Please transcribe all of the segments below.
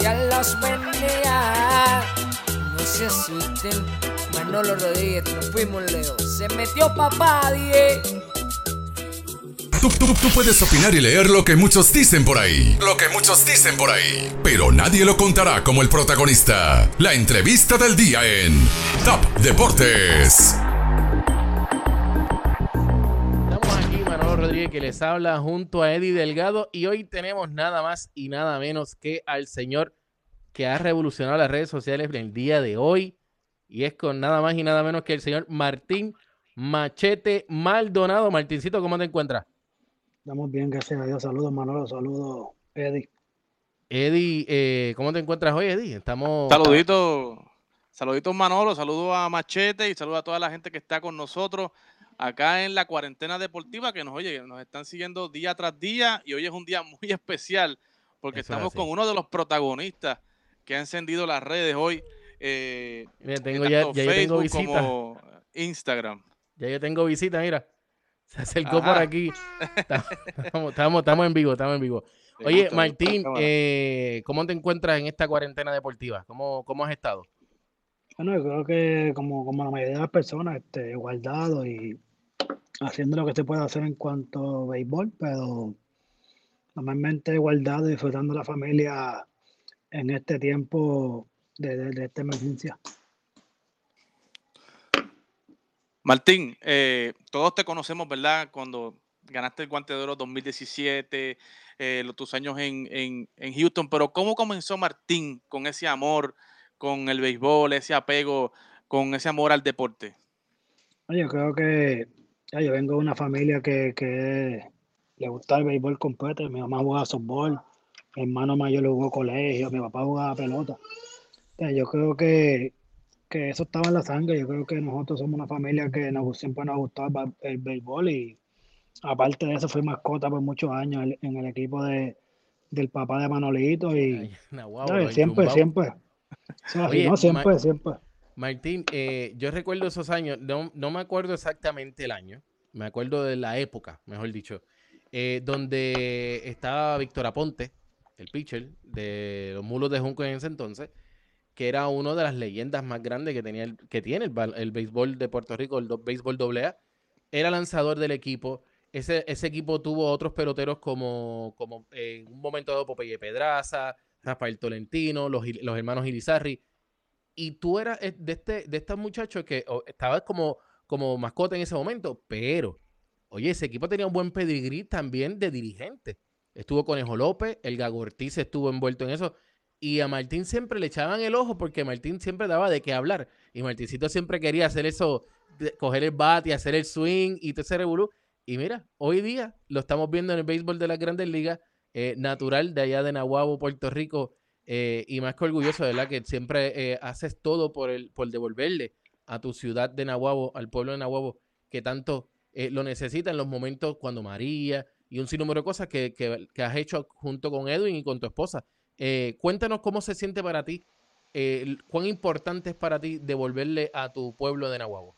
Ya los bendiga. No se asusten. Manolo Rodríguez, nos fuimos Leo. Se metió papá, die. Tú, tú- tú puedes opinar y leer lo que muchos dicen por ahí. Lo que muchos dicen por ahí. Pero nadie lo contará como el protagonista. La entrevista del día en Top Deportes. Rodríguez, que les habla junto a Eddie Delgado. Y hoy tenemos nada más y nada menos que al señor que ha revolucionado las redes sociales en el día de hoy. Y es con nada más y nada menos que el señor Martín Machete Maldonado. Martincito, ¿cómo te encuentras? Estamos bien, gracias a Dios. Saludos, Manolo. Saludos, Eddie. Eddie, eh, ¿cómo te encuentras hoy, Eddie? Estamos. Saluditos, saluditos Manolo, saludos a Machete y saludos a toda la gente que está con nosotros acá en la cuarentena deportiva que nos oye, nos están siguiendo día tras día y hoy es un día muy especial porque Eso estamos con uno de los protagonistas que ha encendido las redes hoy. Eh, Mira, tengo ya, ya yo tengo visita. como Instagram. Ya yo tengo visita, mira. Se acercó por aquí. Estamos, estamos, estamos en vivo, estamos en vivo. Oye, Martín, eh, ¿cómo te encuentras en esta cuarentena deportiva? ¿Cómo, cómo has estado? Bueno, yo creo que como, como la mayoría de las personas, este, guardado y haciendo lo que se puede hacer en cuanto a béisbol, pero normalmente guardado y disfrutando la familia en este tiempo de, de- de esta emergencia. Martín, eh, todos te conocemos, ¿verdad? Cuando ganaste el Guante de Oro 2017, eh, los- tus años en, en- en Houston, pero ¿cómo comenzó Martín con ese amor, con el béisbol, ese apego, con ese amor al deporte? Yo creo que ya, yo vengo de una familia que, que le gusta el béisbol completo. Mi mamá jugaba softball, mi hermano mayor jugó colegio, mi papá jugaba pelota. Sea, yo creo que, que eso estaba en la sangre. Yo creo que nosotros somos una familia que nos, siempre nos ha gustado el, béisbol y aparte de eso fui mascota por muchos años en, en el equipo de, del papá de Manolito y siempre, siempre. Oye, no, siempre, Ma- siempre. Martín, eh, yo recuerdo esos años, no, no me acuerdo exactamente el año, me acuerdo de la época, mejor dicho, eh, donde estaba Víctor Aponte, el pitcher de los Mulos de Junco en ese entonces, que era una de las leyendas más grandes que, tenía el- que tiene el, el béisbol de Puerto Rico, el do- béisbol AA. Era lanzador del equipo. Ese, ese equipo tuvo otros peloteros como, como eh, en un momento dado Popeye Pedraza, Rafael Tolentino, los, los hermanos Irizarri. Y tú eras eh, de este, de estos muchachos que estabas como, como mascota en ese momento, pero, oye, ese equipo tenía un buen pedigrí también de dirigente. Estuvo Conejo López, el Gago Ortiz estuvo envuelto en eso. Y a Martín siempre le echaban el ojo porque Martín siempre daba de qué hablar. Y Martincito siempre quería hacer eso, coger el bat y hacer el swing y todo ese revolú. Y mira, hoy día lo estamos viendo en el béisbol de las grandes ligas, eh, natural de allá de Nahuabo, Puerto Rico. eh, y más que orgulloso, ¿verdad? Que siempre eh, haces todo por, el, por devolverle a tu ciudad de Nahuabo, al pueblo de Nahuabo, que tanto eh, lo necesita en los momentos cuando María y un sinnúmero de cosas que, que- que has hecho junto con Edwin y con tu esposa. Eh, cuéntanos cómo se siente para ti, eh, cuán importante es para ti devolverle a tu pueblo de Nahuabo.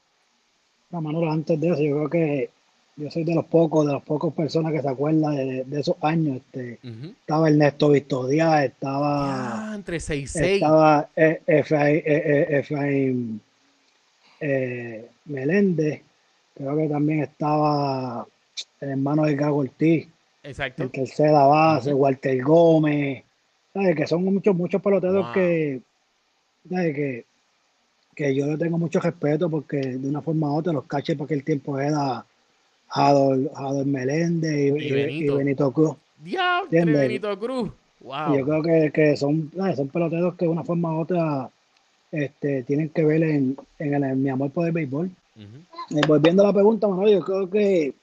No, Manolo, antes de eso, yo creo que yo soy de los pocos, de las pocas personas que se acuerdan de, de esos años. Este, Ujú. estaba Ernesto Vistodía, estaba, Ya, entre 6 estaba eh, Efraín, eh, Meléndez, creo que también estaba el hermano de Gago Ortiz, Exacto. en tercera base. Walter Gómez, ¿sabes? que son muchos, muchos peloteros Wow. que, ¿sabes? que, que yo le tengo mucho respeto porque de una forma u otra los catchers para aquel tiempo era Jador, Jador Meléndez y, Y y- y Benito. Cruz. Diablo, ¿Entiendes? Benito Cruz. Y Wow. yo creo que, que son, son peloteros que de una forma u otra este, tienen que ver en, en, el- en mi amor por el béisbol. Ujú. Eh, volviendo a la pregunta, Manuel, yo creo que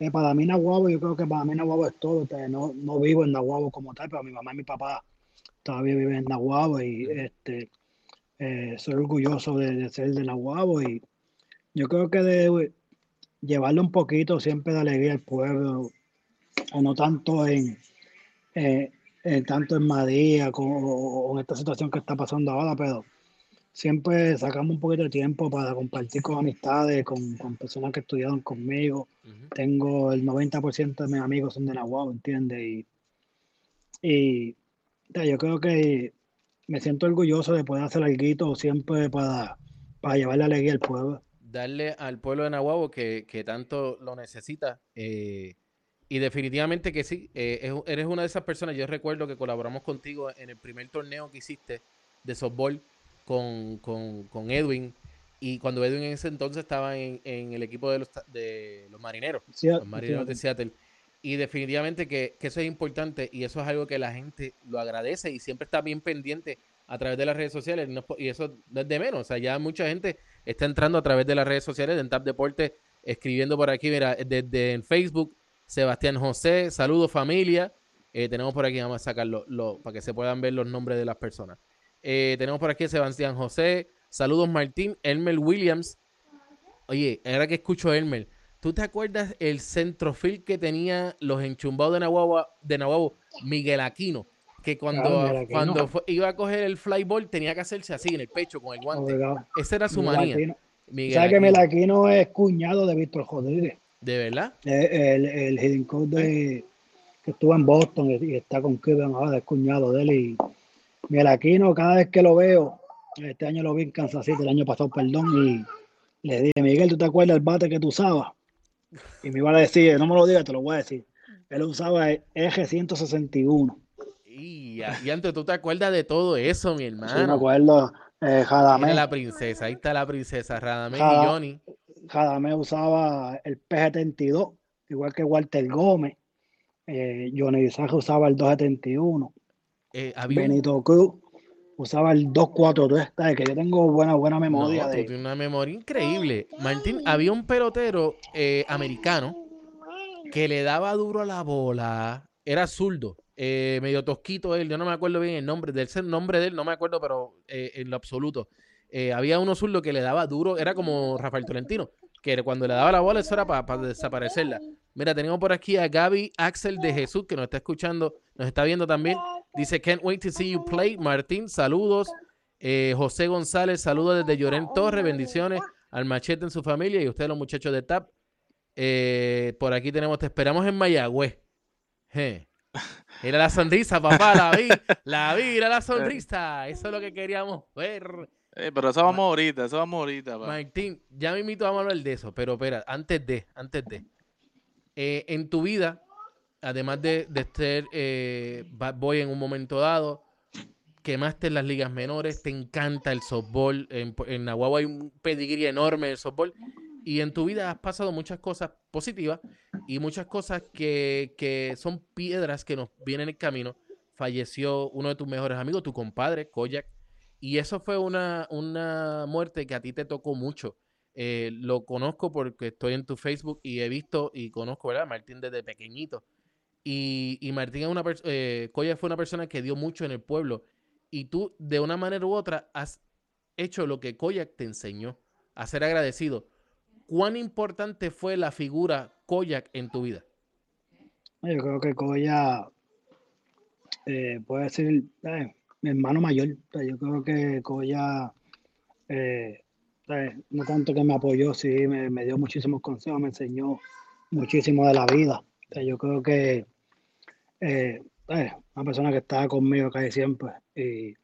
eh, para mí Nahuabo, yo creo que para mí Nahuabo es todo. no, no vivo en Nahuabo como tal, pero mi mamá y mi papá todavía viven en Nahuabo y este, eh, soy orgulloso de, de ser de Nahuabo y yo creo que de llevarle un poquito siempre de alegría al pueblo, o no tanto en, eh, en tanto en Madrid con, o, o en esta situación que está pasando ahora, pero siempre sacamos un poquito de tiempo para compartir con amistades, con, con personas que estudiaron conmigo. Tengo el 90% de mis amigos son de Nahuatl, ¿entiendes? Y, y yo creo que me siento orgulloso de poder hacer algo siempre para, para llevar la alegría al pueblo. Darle al pueblo de Nahuabo que, tanto lo necesita. Eh, y definitivamente que sí, eh, eres una de esas personas. Yo recuerdo que colaboramos contigo en el primer torneo que hiciste de softball con, con, Edwin. Y cuando Edwin en ese entonces estaba en, el equipo de los, de los marineros, los marineros de Seattle. Y definitivamente que, eso es importante y eso es algo que la gente lo agradece y siempre está bien pendiente a través de las redes sociales. y eso no es de menos. O sea, ya mucha gente está entrando a través de las redes sociales de Tap Deporte, escribiendo por aquí, mira, desde en Facebook, Sebastián José, saludos familia. Eh, tenemos por aquí, vamos a sacarlo para que se puedan ver los nombres de las personas. Eh, tenemos por aquí Sebastián José, saludos Martín, Elmer Williams. Oye, ahora que escucho Elmer, ¿Tú te acuerdas el centrofil que tenía los enchumbados de Nahuabo, de Miguel Aquino? Que cuando, cuando iba a coger el flyball tenía que hacerse así en el pecho con el guante. Esa era su manía. ¿Sabes que Miguel Aquino es cuñado de Víctor Rodríguez? ¿De verdad? El, el, el de, que estuvo en Boston y, está con Kevin ahora, es cuñado de él. Y Miguel Aquino, cada vez que lo veo, este año lo vi en Kansas City, el año pasado, perdón, y le dije, Miguel, ¿tú te acuerdas del bate que tú usabas? Y me iba a decir, no me lo digas, te lo voy a decir. Él usaba el eje 161. Y, y antes tú te acuerdas de todo eso, mi hermano. Sí, me acuerdo. Eh, la princesa, ahí está la princesa, Radamé y Johnny. Jadamé usaba el P72, igual que Walter Gómez. Eh, Johnny Isaac usaba el 271. Eh, Benito Cruz usaba el 243, que yo tengo buena, buena memoria. de... tienes una memoria increíble. Martín, había un pelotero eh, americano que le daba duro a la bola, era zurdo, eh, medio tosquito él, yo no me acuerdo bien el nombre, del nombre de él, no me acuerdo, pero en lo absoluto. Había uno zurdo que le daba duro, era como Rafael Tolentino, que cuando le daba la bola eso era para desaparecerla. Mira, tenemos por aquí a Gaby Axel de Jesús, que nos está escuchando, nos está viendo también. Dice, can't wait to see you play. Martín, saludos. Eh, José González, saludos desde Llorén Torre, bendiciones al machete en su familia y ustedes los muchachos de TAP. Eh, por aquí tenemos, te esperamos en Mayagüez. Era la sonrisa, papá, la vi, la vi, era la sonrisa. Eso es lo que queríamos ver. Eh, pero eso vamos ahorita, eso vamos ahorita. Martín, ya me invito a hablar de eso, pero espera, antes de, antes de. Eh, en tu vida, además de, de ser eh, bad boy en un momento dado, quemaste en las ligas menores, te encanta el softball, en, en Nahuatl hay un pedigrí enorme del softball, y en tu vida has pasado muchas cosas positivas y muchas cosas que, que son piedras que nos vienen en el camino. Falleció uno de tus mejores amigos, tu compadre, Koyak, y eso fue una, una muerte que a ti te tocó mucho. Eh, lo conozco porque estoy en tu Facebook y he visto y conozco, ¿verdad? Martín desde pequeño Y, y Martín es una persona, eh, Coya fue una persona que dio mucho en el pueblo. Y tú, de una manera u otra, has hecho lo que Koyak te enseñó, a ser agradecido. ¿Cuán importante fue la figura Koyak en tu vida? Yo creo que Koyak eh, puede ser mi hermano mayor. Yo creo que Koyak no tanto que me apoyó, sí, me, dio muchísimos consejos, me enseñó muchísimo de la vida. yo creo que eh, una persona que estaba conmigo casi siempre. Y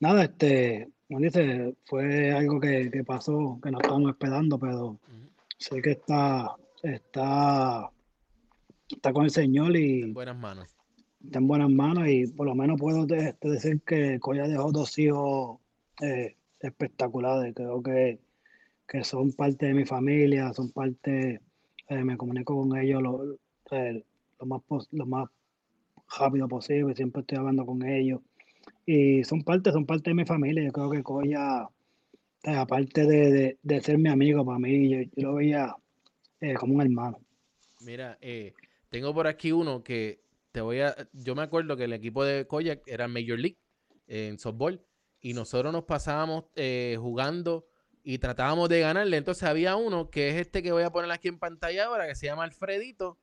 nada, este, como dice, fue algo que, pasó, que no estábamos esperando, pero sé que está, está, está con el Señor y... En buenas manos. Está en buenas manos y por lo menos puedo decir que Coya dejó dos hijos eh, espectaculares. Creo que, que son parte de mi familia, son parte, eh, me comunico con ellos lo, eh, lo, más, lo más rápido posible, siempre estoy hablando con ellos. Y son parte, son parte de mi familia. Yo creo que Coya, aparte de, de, ser mi amigo para mí, yo, lo veía como un hermano. Mira, tengo por aquí uno que te voy a. Yo me acuerdo que el equipo de Koyak era Major League en softball y nosotros nos pasábamos eh, jugando y tratábamos de ganarle. Entonces había uno que es este que voy a poner aquí en pantalla ahora, que se llama Alfredito.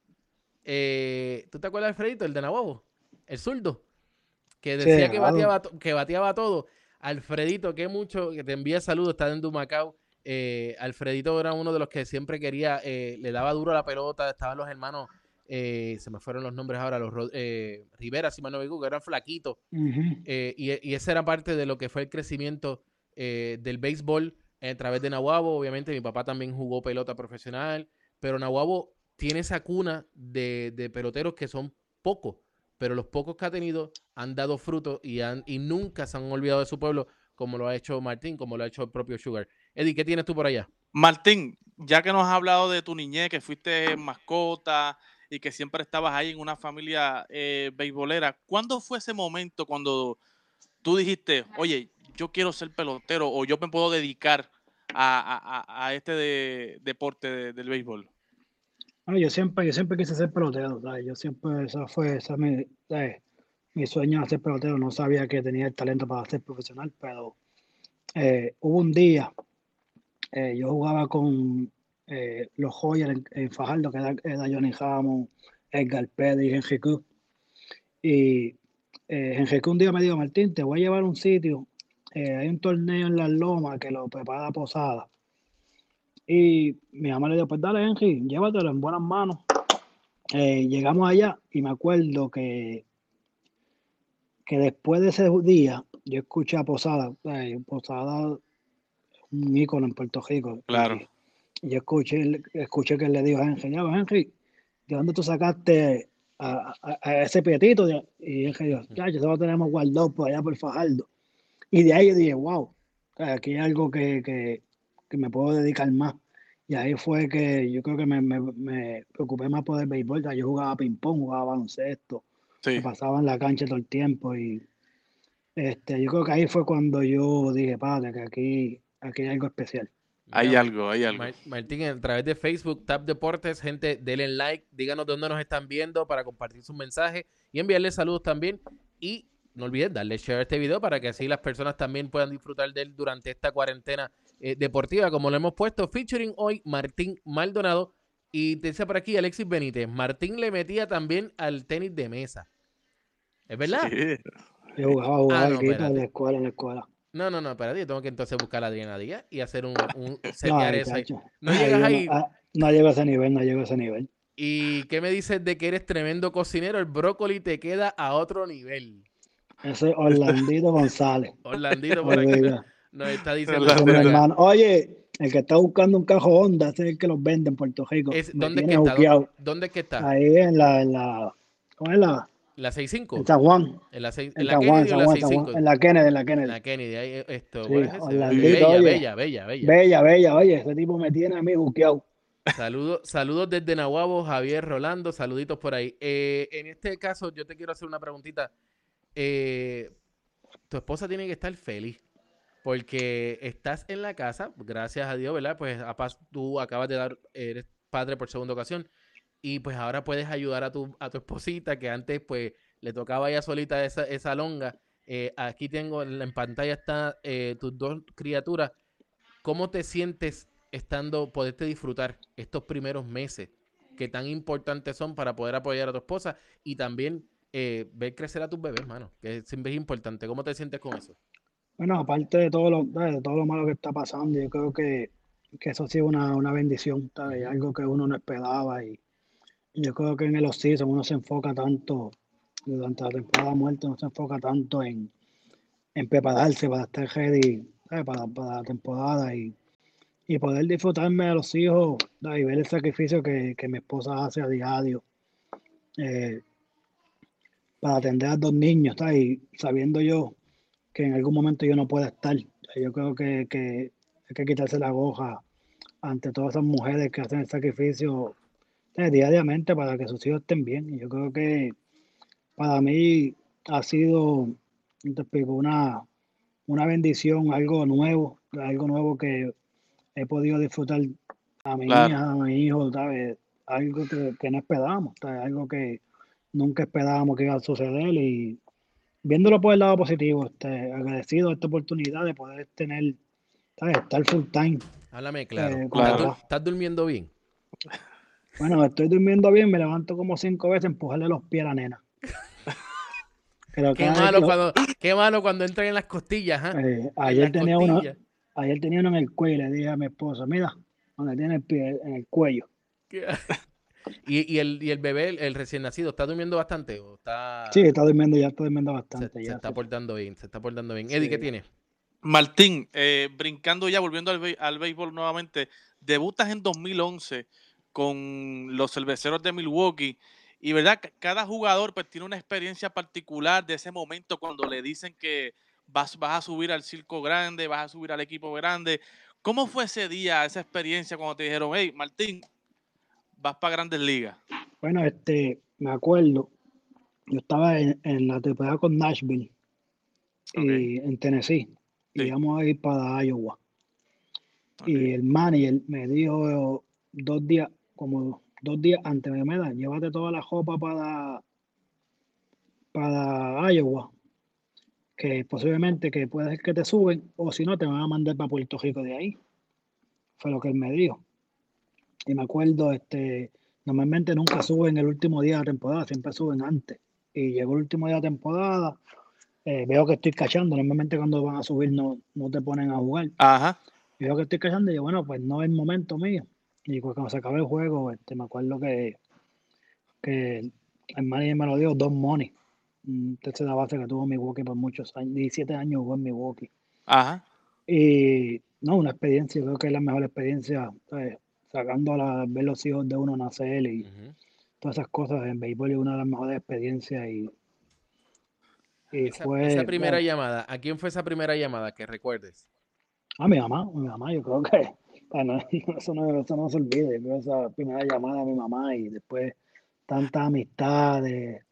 Eh, ¿Tú te acuerdas de Alfredito, el de Nahuabo? El zurdo. Que decía que, bateaba, que bateaba todo. Alfredito, que mucho, que te envía saludos, está en Dumacao. Eh, Alfredito era uno de los que siempre quería, le daba duro a la pelota, estaban los hermanos eh, se me fueron los nombres ahora, los eh, Rivera, si mal no me equivoco, que eran flaquitos. Eh, y, y esa era parte de lo que fue el crecimiento eh, del béisbol a través de Nahuabo. Obviamente mi papá también jugó pelota profesional, pero Nahuabo tiene esa cuna de, de peloteros que son pocos, pero los pocos que ha tenido han dado fruto y, han, y nunca se han olvidado de su pueblo como lo ha hecho Martín, como lo ha hecho el propio Sugar. Eddie, ¿qué tienes tú por allá? Martín, ya que nos has hablado de tu niñez, que fuiste mascota y que siempre estabas ahí en una familia eh, beisbolera, ¿cuándo fue ese momento cuando tú dijiste, oye, yo quiero ser pelotero o yo me puedo dedicar a, a- a- este de- deporte de- del béisbol? Bueno, yo siempre, yo siempre quise ser pelotero, ¿sabes? Yo siempre, esa fue, esa mi, mi sueño era ser pelotero. No sabía que tenía el talento para ser profesional, pero eh, hubo un día, eh, yo jugaba con eh, los Joyas en, en Fajardo, que era, era Johnny Hammond, Edgar Pérez y Henry Cruz. Y eh, Henry Cruz un día me dijo, Martín, te voy a llevar a un sitio, eh, hay un torneo en Las Lomas que lo prepara Posada. Y mi mamá le dijo, pues dale, Henry, llévatelo en buenas manos. Eh, llegamos allá y me acuerdo que, que después de ese día, yo escuché a Posada, Posada, un ícono en Puerto Rico. Claro. Y yo escuché, escuché que él le dijo a Henry, ya, Henry, ¿de dónde tú sacaste a, a- a ese pietito? Y Henry dijo, ya, eso lo tenemos guardado por allá por Fajardo. Y de ahí yo dije, wow, aquí hay algo que, que, que me puedo dedicar más. Y ahí fue que yo creo que me, me, me preocupé más por el béisbol. ya Yo jugaba ping-pong, jugaba baloncesto, Sí. me pasaba en la cancha todo el tiempo. Y este, yo creo que ahí fue cuando yo dije, padre, que aquí, aquí hay algo especial. Hay Mira, algo, hay algo. Mar- Martín, a través de Facebook, Tap Deportes, gente, denle like, díganos de dónde nos están viendo para compartir sus mensajes y enviarles saludos también. Y no olviden darle share a este video para que así las personas también puedan disfrutar de él durante esta cuarentena eh, deportiva, como lo hemos puesto, featuring hoy Martín Maldonado. Y te dice por aquí Alexis Benítez, Martín le metía también al tenis de mesa. ¿Es verdad? Sí. Yo jugaba, jugaba Ah, no, en la escuela, en la escuela. No, no, no, espérate, yo tengo que entonces buscar a Adriana Díaz y hacer un, un No, eso ahí. No llegas ahí. No, no llego a ese nivel, no llego a ese nivel. ¿Y qué me dices de que eres tremendo cocinero? El brócoli te queda a otro nivel. Ese es Orlandito González. Orlandito por aquí nos está diciendo. Hermano. Oye, el que está buscando un cajo Honda, ese es el que los vende en Puerto Rico. Es- ¿Dónde es que tiene está? juqueado. ¿Dónde, dónde es que está? Ahí en la, en la, ¿cómo es la? ¿La 65? En San Juan. ¿En la, seis- en En la San Kennedy Juan, o la Juan, San 65? Juan. En la Kennedy, en la Kennedy. La Kennedy. ahí, esto, Sí, ¿cuál es ese? Orlandito, bella, oye. bella, bella, bella. Bella, bella, oye, ese tipo me tiene a mí buqueado. Saludos, saludos desde Nahuabo, Javier Rolando, saluditos por ahí. Eh, en este caso, yo te quiero hacer una preguntita. Eh, tu esposa tiene que estar feliz porque estás en la casa, gracias a Dios, ¿verdad? Pues a paz, tú acabas de dar, eres padre por segunda ocasión y pues ahora puedes ayudar a tu, a tu esposita que antes pues le tocaba ella solita esa, esa longa. Eh, aquí tengo en, pantalla está eh, tus dos criaturas. ¿Cómo te sientes estando, poderte disfrutar estos primeros meses que tan importantes son para poder apoyar a tu esposa y también eh, ver crecer a tus bebés, mano? Que siempre es importante. ¿Cómo te sientes con eso? Bueno, aparte de todo lo, de todo lo malo que está pasando, yo creo que, que eso ha sido una, una bendición, ¿sabes? Algo que uno no esperaba y yo creo que en el off-season uno se enfoca tanto, durante la temporada muerta, uno se enfoca tanto en, en prepararse para estar ready. Para, para la temporada y, y poder disfrutarme de los hijos y ver el sacrificio que, que mi esposa hace a diario eh, para atender a dos niños. Y sabiendo yo que en algún momento yo no pueda estar. Yo creo que, que hay que quitarse la goja ante todas esas mujeres que hacen el sacrificio diariamente para que sus hijos estén bien. Y yo creo que para mí ha sido te explico, una, una bendición, algo nuevo, algo nuevo que he podido disfrutar a mi Claro. hija, a mi hijo, ¿sabes? Algo que, que no esperábamos, ¿sabes? algo que nunca esperábamos que iba a suceder y viéndolo por el lado positivo, este, agradecido de esta oportunidad de poder tener, ¿sabes? estar full time. Háblame claro. Eh, ¿Estás, claro. estás durmiendo bien? Bueno, estoy durmiendo bien, me levanto como cinco veces a empujarle los pies a la nena. Pero Qué malo lo- cuando, qué malo cuando entran en las costillas, ¿ah? eh, ayer las tenía uno, costillas. ayer tenía uno en el cuello y le dije a mi esposa, mira, donde tiene el pie, en el cuello. ¿Y, y el, y el bebé, el, el recién nacido, está durmiendo bastante? ¿O está, Sí, está durmiendo, ya está durmiendo se, bastante. se ya, está sí. portando bien? Se está portando bien. Eddie, ¿qué tiene? Martín, eh, brincando ya, volviendo al, al béisbol nuevamente, debutas en 2011 con los cerveceros de Milwaukee y verdad, Ca- cada jugador pues tiene una experiencia particular de ese momento cuando le dicen que vas, vas a subir al circo grande, vas a subir al equipo grande. ¿Cómo fue ese día, esa experiencia cuando te dijeron, hey, Martín, vas para grandes ligas? Bueno, este, me acuerdo, yo estaba en, en la temporada con Nashville y en Tennessee y íbamos a ir para Iowa. Y el manager me dijo dos días, como dos días antes, me "Mira, llévate toda la ropa para, para Iowa, que posiblemente que puede ser que te suben, o si no, te van a mandar para Puerto Rico de ahí. Fue lo que él me dijo. Y me acuerdo, este, normalmente nunca suben el último día de la temporada, siempre suben antes. Y llegó el último día de la temporada, eh, veo que estoy cachando, normalmente cuando van a subir no, no te ponen a jugar. Ajá. Y veo que estoy cachando y yo, bueno, pues no es el momento mío. Y cuando se acabó el juego, este, me acuerdo que, que el manager me lo dio, Don Money, un tercera base que tuvo Milwaukee por muchos años, 17 años jugó en Milwaukee. Ajá. Y no, una experiencia, creo que es la mejor experiencia, ¿sabes? sacando la, ver los hijos de uno nacer y Ujú. todas esas cosas en béisbol es una de las mejores experiencias y, y Esa, fue esa primera bueno, llamada, ¿a quién fue esa primera llamada que recuerdes? a mi mamá, mi mamá, yo creo que eso, no, eso no se olvide, yo esa primera llamada a mi mamá y después tantas amistades,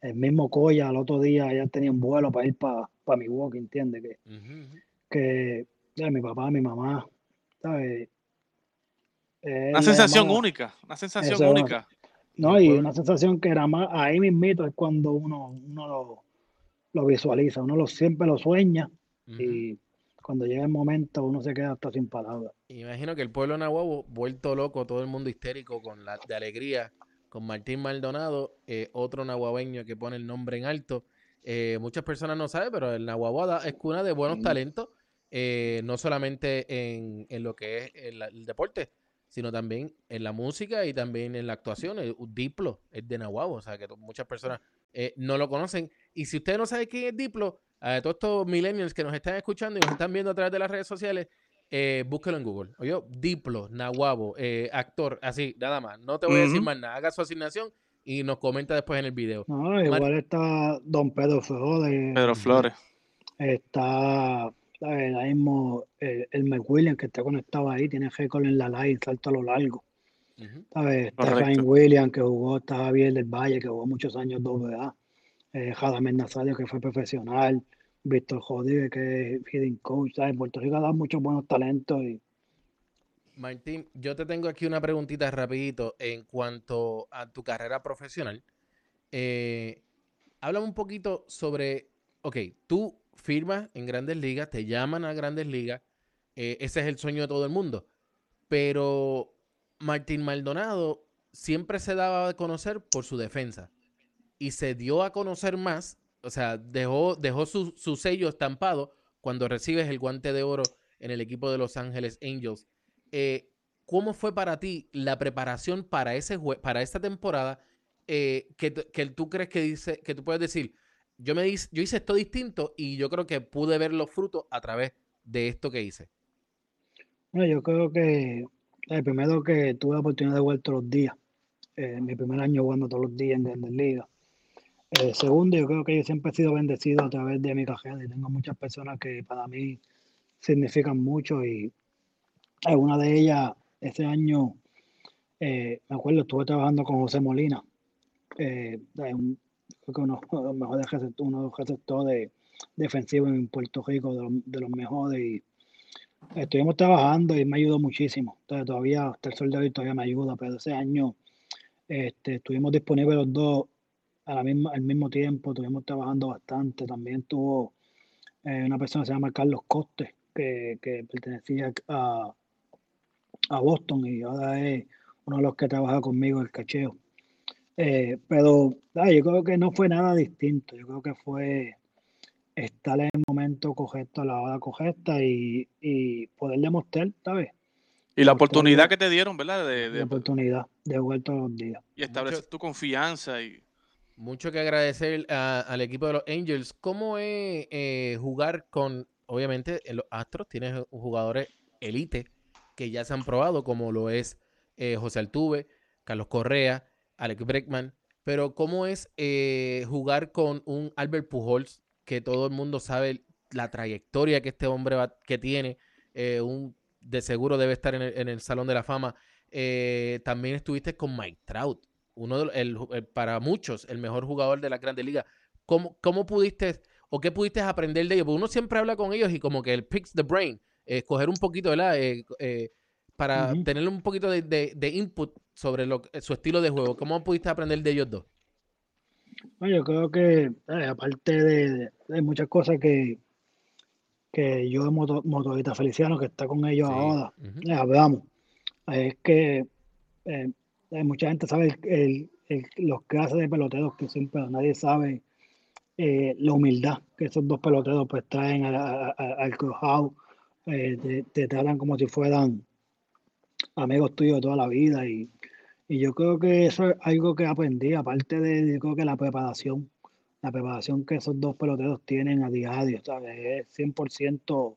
el mismo Coya al otro día ya tenía un vuelo para ir para para Milwaukee, ¿entiendes? Que, que ya, mi papá, mi mamá, ¿sabes? Es Una sensación llamada, única, una sensación eso única. No, y una sensación que era más, ahí mismito es cuando uno, uno lo, lo visualiza, uno lo, siempre lo sueña y cuando llega el momento uno se queda hasta sin palabras. Imagino que el pueblo nahuabo, vuelto loco, todo el mundo histérico con la de alegría, con Martín Maldonado, eh, otro nahuabeño que pone el nombre en alto. Eh, muchas personas no saben, pero el Nahuabuada es cuna de buenos Sí. talentos, eh, no solamente en, en lo que es el, el deporte, sino también en la música y también en la actuación. El, Diplo es de Nahuabo, o sea que muchas personas eh, no lo conocen. Y si usted no sabe quién es Diplo, a todos estos millennials que nos están escuchando y nos están viendo a través de las redes sociales, eh, búsquelo en Google. Oye, Diplo, Nahuabo, eh, actor, así, nada más. No te voy a decir más nada. Haga su asignación y nos comenta después en el video. No, Mar- igual está Don Pedro Flores, Pedro Flores. está ¿sabes? ahí mismo el, el McWilliams que está conectado ahí, tiene récord en la live, salto a lo largo. ¿sabes? Está. Ryan Williams que jugó, está Javier del Valle que jugó muchos años AA, eh, Jadamel Nazario que fue profesional, Víctor Rodríguez que es hitting coach, ¿sabes? Puerto Rico da muchos buenos talentos y Martín, yo te tengo aquí una preguntita rapidito en cuanto a tu carrera profesional. Eh, un poquito sobre, ok, tú firmas en grandes ligas, te llaman a grandes ligas, eh, ese es el sueño de todo el mundo, pero Martín Maldonado siempre se daba a conocer por su defensa y se dio a conocer más, o sea, dejó, dejó su, su sello estampado cuando recibes el guante de oro en el equipo de Los Ángeles Angels. Eh, ¿Cómo fue para ti la preparación para, ese para esta temporada eh, que, que tú crees que, dice, que tú puedes decir, yo, me hice, yo hice esto distinto y yo creo que pude ver los frutos a través de esto que hice? bueno, yo creo que el primero que tuve la oportunidad de jugar todos los días, eh, mi primer año jugando todos los días en Grandes Ligas. Eh, segundo, yo creo que yo siempre he sido bendecido a través de mi carrera y tengo muchas personas que para mí significan mucho y alguna de ellas ese año, eh, me acuerdo, estuve trabajando con José Molina, eh, creo que uno de los mejores receptores, uno de defensivos en Puerto Rico, de los, de los mejores y estuvimos trabajando y me ayudó muchísimo. Entonces, todavía hasta el sol de hoy todavía me ayuda, pero ese año este, estuvimos disponibles los dos a la misma, al mismo tiempo, estuvimos trabajando bastante. También tuvo eh, una persona que se llama Carlos Coste, que, que pertenecía a, a Boston y ahora es uno de los que trabaja conmigo el cacheo. Eh, pero ah, yo creo que no fue nada distinto, yo creo que fue estar en el momento correcto, a la hora correcta y, y poder demostrar, ¿sabes? Y la oportunidad que te dieron, ¿verdad? De, la de- oportunidad de jugar todos los días. y establecer tu confianza. Y, Mucho que agradecer a- al equipo de los Angels. ¿Cómo es eh, jugar con, obviamente, en los Astros tienes jugadores elite que ya se han probado, como lo es eh, José Altuve, Carlos Correa, Alex Breckman, pero ¿cómo es eh, jugar con un Albert Pujols que todo el mundo sabe la trayectoria que este hombre va- que tiene? eh, un, de seguro debe estar en el, en el Salón de la Fama. Eh, también estuviste con Mike Trout, uno de los- el, el- para muchos el mejor jugador de la Grandes Ligas. ¿Cómo, ¿Cómo pudiste o qué pudiste aprender de ellos? Porque uno siempre habla con ellos y como que el picks the brain, eh, coger un poquito, ¿verdad? Eh, eh, para tener un poquito de, de- de input sobre lo, su estilo de juego. ¿Cómo pudiste aprender de ellos dos? Bueno, yo creo que eh, aparte de, de- de muchas cosas que, que yo, moto, motorista Feliciano, que está con ellos Sí. ahora, Ujú. eh, hablamos, es que eh, eh, mucha gente sabe los clases de peloteros que son, pero nadie sabe eh, la humildad que esos dos peloteros pues traen al clubhouse, eh, te, tratan como si fueran amigos tuyos toda la vida y, y yo creo que eso es algo que aprendí, aparte de yo creo que la preparación, la preparación que esos dos peloteros tienen a diario, ¿sabes? Es 100%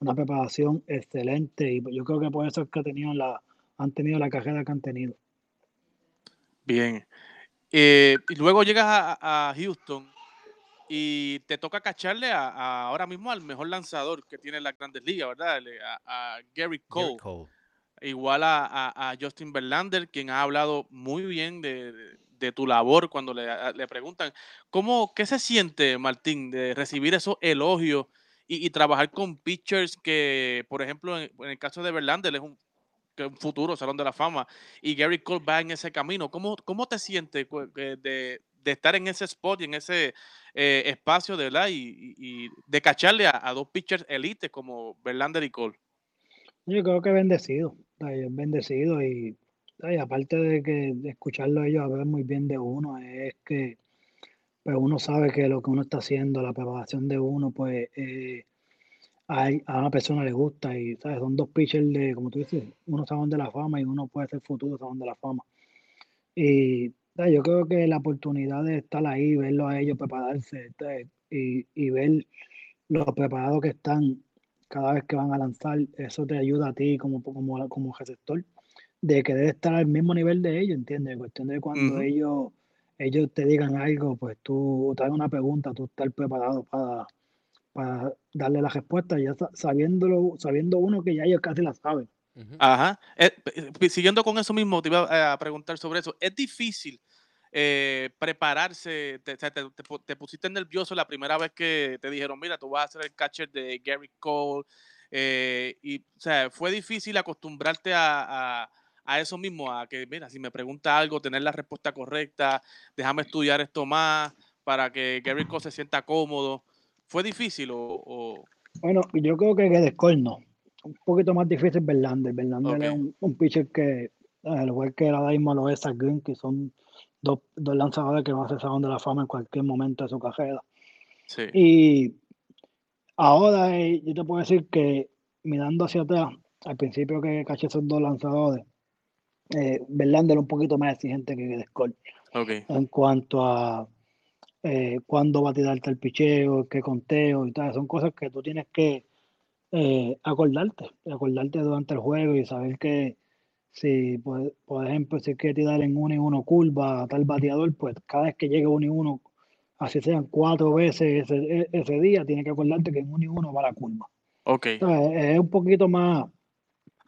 una preparación excelente y yo creo que por eso es que tenido la, han tenido la carrera que han tenido. Bien. Eh, y luego llegas a, a Houston y te toca cacharle a, a ahora mismo al mejor lanzador que tiene la Grandes Ligas, ¿verdad? A, a Gary Cole. Igual a, Justin Verlander, quien ha hablado muy bien de, de- de tu labor cuando le, le preguntan, ¿cómo, ¿qué se siente, Martín, de recibir esos elogios y, y trabajar con pitchers que, por ejemplo, en, en el caso de Verlander, es un, que un futuro Salón de la Fama y Gary Cole va en ese camino? ¿Cómo, cómo te sientes de, de estar en ese spot y en ese eh, espacio, de verdad, y, y- y de cacharle a, a dos pitchers elite como Verlander y Cole? Yo creo que bendecido, bendecido y, ¿sabes? aparte de que de escucharlo ellos hablar muy bien de uno, es que pues uno sabe que lo que uno está haciendo, la preparación de uno, pues eh, hay- a una persona le gusta y ¿sabes? son dos pitchers de, como tú dices, uno Salón de la Fama y uno puede ser futuro Salón de la Fama. Y ¿sabes? yo creo que la oportunidad de estar ahí, verlo a ellos prepararse y, y ver lo preparados que están cada vez que van a lanzar, eso te ayuda a ti como, como, como receptor, de que debes estar al mismo nivel de ellos, ¿entiendes? En cuestión de cuando Ujú. ellos, ellos te digan algo, pues tú te hagan una pregunta, tú estar preparado para, para darle la respuesta, ya sa- sabiéndolo, sabiendo uno que ya ellos casi la saben. Ajá. Eh, eh, siguiendo con eso mismo, te iba a preguntar sobre eso. Es difícil eh, prepararse, te, pusiste nervioso la primera vez que te dijeron, mira, tú vas a ser el catcher de Gary Cole. eh, y, o sea, fue difícil acostumbrarte a, a- a eso mismo, a que, mira, si me pregunta algo, tener la respuesta correcta, déjame estudiar esto más para que Gary Cole se sienta cómodo. ¿Fue difícil o...? o- Bueno, yo creo que de Cole no. Un poquito más difícil Verlander. Verlander es Ok. un, un pitcher que, al igual que ahora mismo lo es Green, que son dos, dos lanzadores que van a ser Salón de la Fama en cualquier momento de su carrera. sí. Y ahora eh, yo te puedo decir que mirando hacia atrás, al principio que caché esos dos lanzadores, eh, Verlander era un poquito más exigente que Cole Ok. en cuanto a eh, cuándo va a tirarte el picheo, qué conteo y tal. Son cosas que tú tienes que eh, acordarte, acordarte durante el juego y saber que si, por, por ejemplo, si quieres tirar en uno y uno curva a tal bateador, pues cada vez que llegue uno y uno, así sean cuatro veces ese, e- ese día, tienes que acordarte que en uno y uno va la curva. Ok. Sea, es un poquito más,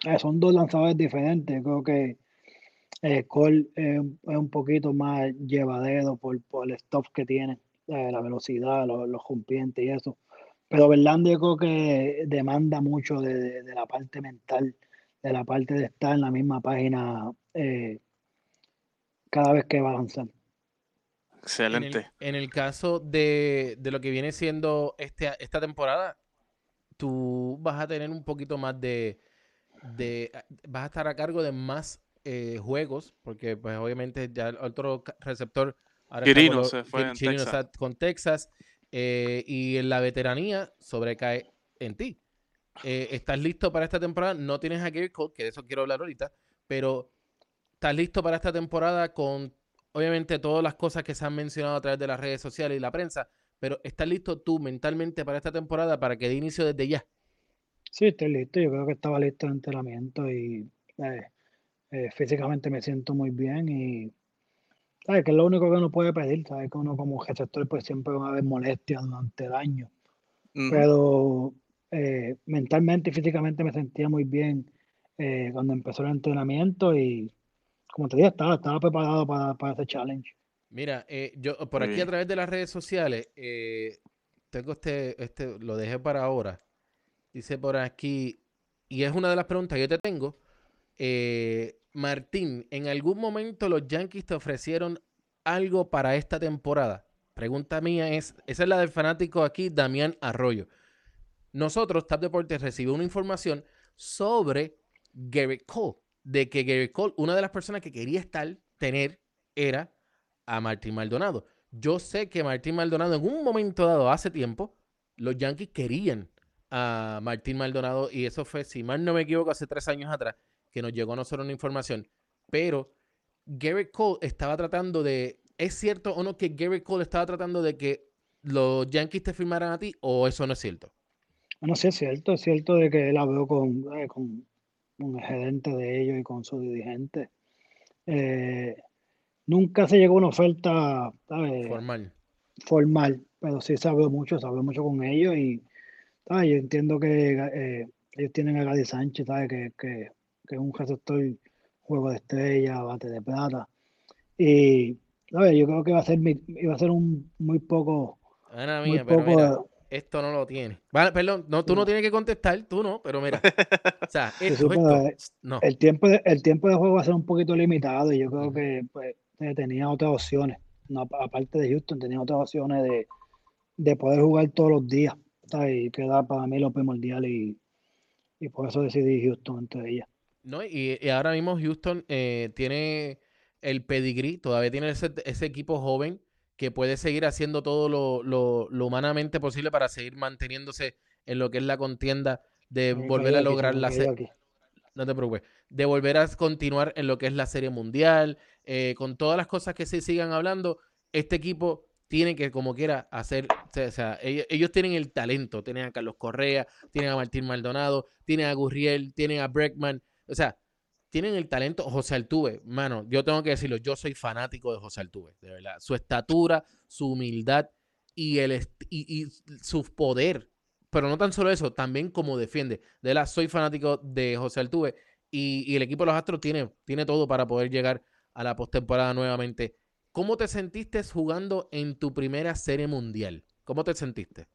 eh, son dos lanzadores diferentes. Creo que eh, Cole es, un- es un poquito más llevadero por, por el stuff que tiene, eh, la velocidad, lo- los rompientes y eso. Pero Verlander yo creo que demanda mucho de, de- de la parte mental, de la parte de estar en la misma página eh, cada vez que va a lanzar. En el, Excelente. en el caso de, de lo que viene siendo este, esta temporada, tú vas a tener un poquito más de, de vas a estar a cargo de más eh, juegos, porque pues obviamente ya el otro receptor ahora está con Quirino los- se fue en Texas. está con Texas eh, y en la veteranía sobrecae en ti. eh, ¿estás listo para esta temporada? No tienes a Gary Cole, que de eso quiero hablar ahorita, pero ¿estás listo para esta temporada con, obviamente, todas las cosas que se han mencionado a través de las redes sociales y la prensa? Pero ¿estás listo tú mentalmente para esta temporada para que dé inicio desde ya? Sí, estoy listo. Yo creo que estaba listo el entrenamiento y eh, eh, físicamente me siento muy bien y sabes que es lo único que uno puede pedir, sabes que uno como gestor pues siempre va a haber molestias durante el año, Ujú. pero eh, mentalmente y físicamente me sentía muy bien eh, cuando empezó el entrenamiento y como te dije, estaba, estaba preparado para, para ese challenge. Mira, eh, yo por aquí a través de las redes sociales, eh, tengo este, este, lo dejé para ahora. Dice por aquí, y es una de las preguntas que yo te tengo. Eh, Martín, ¿en algún momento los Yankees te ofrecieron algo para esta temporada? Pregunta mía es, esa es la del fanático aquí, Damián Arroyo. Nosotros, Tap Deportes, recibió una información sobre Garrett Cole, de que Garrett Cole, una de las personas que quería estar, tener, era a Martín Maldonado. Yo sé que Martín Maldonado en un momento dado, hace tiempo, los Yankees querían a Martín Maldonado y eso fue, si mal no me equivoco, hace tres años atrás, que nos llegó a nosotros una información. Pero Garrett Cole estaba tratando de, ¿es cierto o no que Garrett Cole estaba tratando de que los Yankees te firmaran a ti o eso no es cierto? Bueno, sí es cierto, es cierto de que él habló con, eh, con, el gerente de ellos y con su dirigente. Eh, nunca se llegó a una oferta, ¿sabes? Formal. formal, pero sí se habló mucho, se habló mucho con ellos y ¿sabes? yo entiendo que eh, ellos tienen a Gary Sánchez, ¿sabes? Que, que, que es un receptor juego de estrella, bate de plata. Y ¿sabes? yo creo que va a ser, iba a ser un muy poco, Ana muy mía, pero poco mira, de- esto no lo tiene. Vale, perdón, no, tú no No. tienes que contestar, tú no, pero mira. O sea, Sí, esto, sí, pero, esto, no. el tiempo de, el tiempo de juego va a ser un poquito limitado y yo creo que pues, eh, tenía otras opciones. No, aparte de Houston, tenía otras opciones de, de poder jugar todos los días. ¿sabes? Y que era para mí lo primordial y, y por eso decidí Houston entre ellas. ¿No? Y, y ahora mismo Houston eh, tiene el pedigrí, todavía tiene ese, ese equipo joven que puede seguir haciendo todo lo, lo- lo humanamente posible para seguir manteniéndose en lo que es la contienda de Me volver a lograr la serie. No te preocupes. De volver a continuar en lo que es la serie mundial, eh, con todas las cosas que se sigan hablando, este equipo tiene que, como quiera, hacer. O sea, o sea, ellos, ellos tienen el talento. Tienen a Carlos Correa, tienen a Martín Maldonado, tienen a Gurriel, tienen a Breckman. O sea, tienen el talento. José Altuve, mano, yo tengo que decirlo, yo soy fanático de José Altuve, de verdad. Su estatura, su humildad y, el y, y su poder. Pero no tan solo eso, también como defiende. De verdad, soy fanático de José Altuve y, y el equipo de los Astros tiene, tiene todo para poder llegar a la postemporada nuevamente. ¿Cómo te sentiste jugando en tu primera serie mundial? ¿Cómo te sentiste?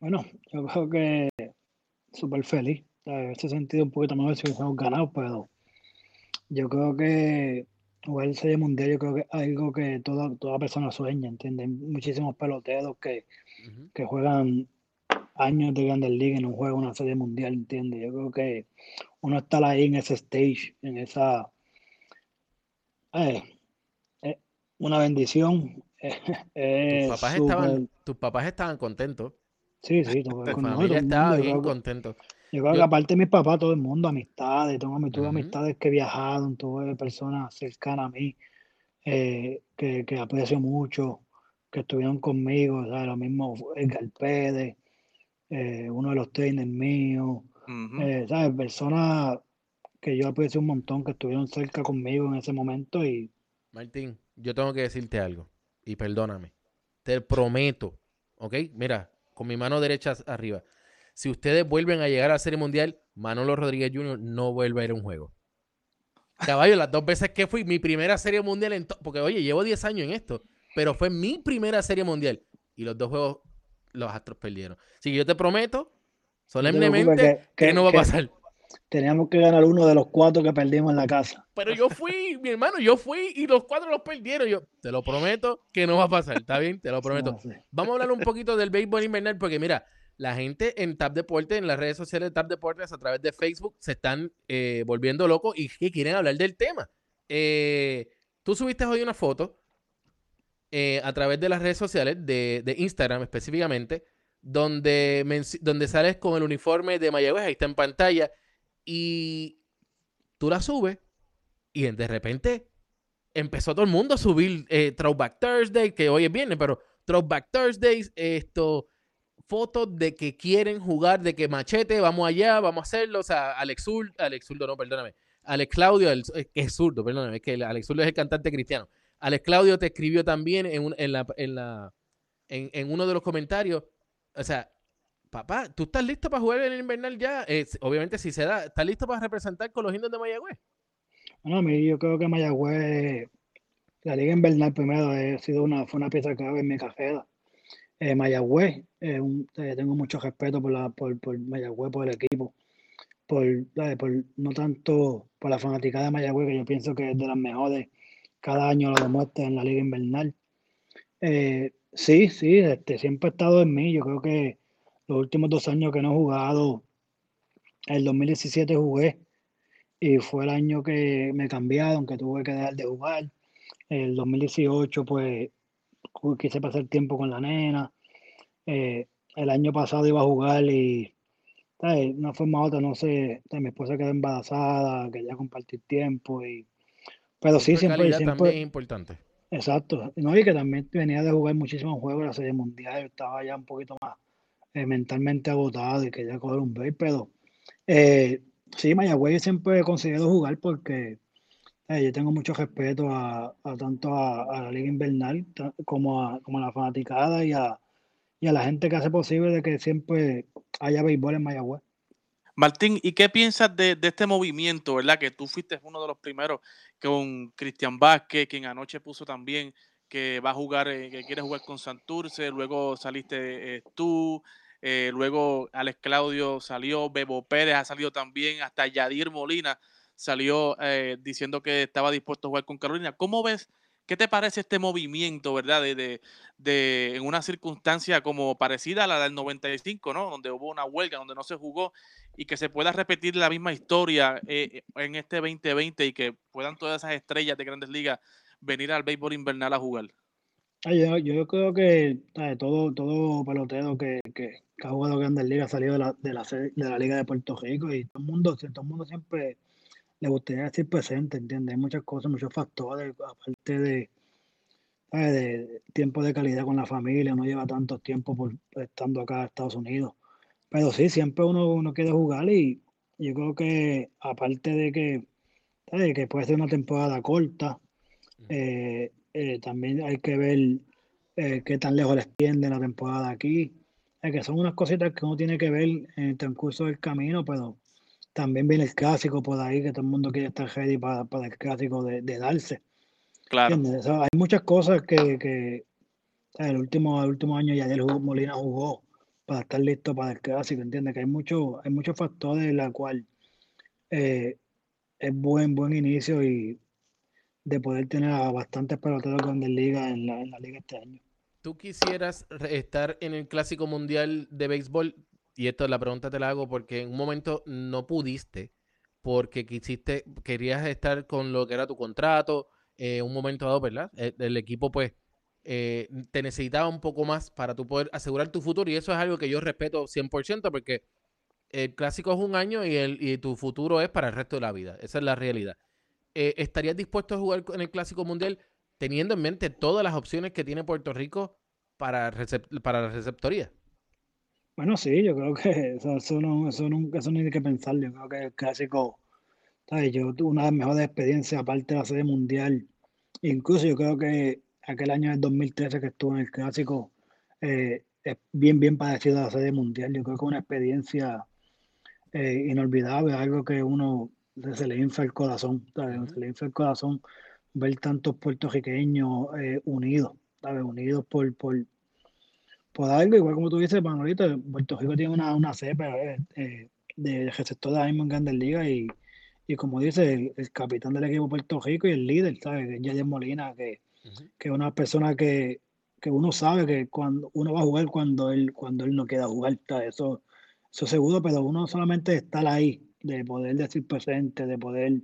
Bueno, yo creo que súper feliz. En ese sentido, un poquito mejor si hubiésemos ganado, pero yo creo que jugar el Serie Mundial, yo creo que es algo que toda, toda persona sueña, ¿entiendes? Muchísimos peloteros que, que juegan años de Grandes Ligas y no juegan una Serie Mundial, ¿entiendes? Yo creo que uno estar ahí en ese stage, en esa... eh, eh, una bendición. eh, Tus papás, estaban, tus papás estaban contentos. Sí, sí, Tu nosotros, familia estaba bien contento. Yo creo que aparte de mis papás, todo el mundo, amistades, tengo, tuve amistades que viajaron, tuve personas cercanas a mí eh, que, que aprecio mucho, que estuvieron conmigo, ¿sabes? Lo mismo Edgar Pérez, eh, uno de los trainers míos, eh, ¿sabes? Personas que yo aprecio un montón, que estuvieron cerca conmigo en ese momento y Martín, yo tengo que decirte algo y perdóname. Te prometo, ¿ok? Mira, con mi mano derecha arriba. Si ustedes vuelven a llegar a la Serie Mundial, Manolo Rodríguez Jr. no vuelve a ir a un juego. Caballo, las dos veces que fui, mi primera Serie Mundial, en porque oye, llevo 10 años en esto, pero fue mi primera Serie Mundial y los dos juegos los Astros perdieron. Así que yo te prometo, solemnemente, que- que, que- no va a pasar. teníamos que ganar uno de los cuatro que perdimos en la casa. Pero yo fui, mi hermano, yo fui y los cuatro los perdieron. Yo te lo prometo que no va a pasar, ¿está bien? Te lo prometo. No, sí. Vamos a hablar un poquito del béisbol invernal porque mira, la gente en Tap Deportes, en las redes sociales de Tap Deportes, a través de Facebook, se están eh, volviendo locos y que quieren hablar del tema. Eh, tú subiste hoy una foto eh, a través de las redes sociales, de, de Instagram específicamente, donde, donde sales con el uniforme de Mayagüez, ahí está en pantalla, y tú la subes y de repente empezó todo el mundo a subir eh, Throwback Thursday, que hoy es viernes, pero Throwback Thursdays, esto, fotos de que quieren jugar, de que machete, vamos allá, vamos a hacerlo. O sea, Alex Zurdo, Alex Zurdo, no, perdóname. Alex Claudio, el, es zurdo, perdóname, es que Alex Zurdo es el cantante cristiano. Alex Claudio te escribió también en, en, la, en, la, en, uno de los comentarios. O sea, papá, ¿tú estás listo para jugar en el invernal ya? obviamente, si se da, ¿estás listo para representar con los indios de Mayagüez? Bueno, a mí yo creo que Mayagüez, la Liga Invernal primero, ha sido una, fue una pieza clave en mi carrera. Eh, Mayagüez, eh, tengo mucho respeto por, la, por, Mayagüez, por el equipo, por, no tanto por la fanática de Mayagüez, que yo pienso que es de las mejores, cada año lo demuestra en la Liga Invernal. Eh, sí, sí, este, siempre ha estado en mí. Yo creo que los últimos dos años que no he jugado, el 2017 jugué y fue el año que me cambiaron, aunque tuve que dejar de jugar. El 2018, pues quise pasar tiempo con la nena. Eh, el año pasado iba a jugar y de una forma u otra, no sé, mi esposa quedó embarazada, quería compartir tiempo y pero sí, siempre, siempre también es importante. Exacto. No, y que también venía de jugar muchísimos juegos en la serie mundial, estaba ya un poquito más eh, mentalmente agotado y quería coger un break, pero eh, Sí, Mayagüez siempre he conseguido jugar porque eh, yo tengo mucho respeto a, tanto a, la Liga Invernal como a, como la fanaticada y a, y a la gente que hace posible de que siempre haya béisbol en Mayagüez. Martín, ¿y qué piensas de, este movimiento, verdad? Que tú fuiste uno de los primeros con Cristian Vázquez, quien anoche puso también que va a jugar, eh, que quiere jugar con Santurce, luego saliste eh, tú, eh, luego Alex Claudio salió, Bebo Pérez ha salido también, hasta Yadir Molina salió diciendo que estaba dispuesto a jugar con Carolina. ¿Cómo ves? ¿Qué te parece este movimiento, verdad? De, de, en una circunstancia como parecida a la del 95, ¿no? Donde hubo una huelga, donde no se jugó y que se pueda repetir la misma historia eh, en este 2020 y que puedan todas esas estrellas de grandes ligas venir al béisbol invernal a jugar. Yo, yo creo que todo, todo pelotero que, que, que ha jugado Grandes Ligas ha salido de la, de, la, de la Liga de Puerto Rico y todo el mundo, todo el mundo siempre le gustaría decir presente, ¿entiendes? Hay muchas cosas, muchos factores, aparte de, de tiempo de calidad con la familia, no lleva tanto tiempo por, estando acá en Estados Unidos. Pero sí, siempre uno, uno quiere jugar y yo creo que aparte de que, que puede ser una temporada corta, eh, eh, también hay que ver eh, qué tan lejos les extiende la temporada aquí. Que son unas cositas que uno tiene que ver en el transcurso del camino, pero también viene el clásico por ahí, que todo el mundo quiere estar ready para, para el clásico de, de darse. Claro. hay muchas cosas que, que el, último, el último año ya Molina jugó para estar listo para el clásico, ¿entiendes? Que hay, mucho, hay muchos factores en la cual eh, es buen, buen inicio y de poder tener a bastantes peloteros grandes ligas en la, en la liga este año. ¿Tú quisieras estar en el Clásico Mundial de Béisbol? Y esto la pregunta te la hago porque en un momento no pudiste porque quisiste, querías estar con lo que era tu contrato, eh, un momento dado, ¿verdad? El, el equipo pues eh, te necesitaba un poco más para tu poder asegurar tu futuro y eso es algo que yo respeto 100% porque el clásico es un año y, el, y tu futuro es para el resto de la vida. Esa es la realidad. Eh, ¿estarías dispuesto a jugar en el Clásico Mundial teniendo en mente todas las opciones que tiene Puerto Rico para, para la receptoría? Bueno, sí, yo creo que eso, no, eso, nunca, eso no hay que pensarlo. Yo creo que el Clásico, ¿sabes? Yo tuve una de las mejores experiencias aparte de la serie mundial. Incluso yo creo que aquel año del 2013 que estuve en el Clásico eh, es bien, bien parecido a la serie mundial. Yo creo que es una experiencia eh, inolvidable, algo que uno se le infla el corazón, Se le infla el corazón ver tantos puertorriqueños eh, unidos, Unidos por, por, por algo, igual como tú dices, Manolito, Puerto Rico tiene una, una cepa eh, eh, de receptores de en Grandes Ligas y, y como dice, el, capitán del equipo de Puerto Rico y el líder, ¿sabes? Yayer Molina, que, que es una persona que, que, uno sabe que cuando uno va a jugar cuando él, cuando él no queda jugar, Eso, eso seguro, pero uno solamente está ahí de poder decir presente, de poder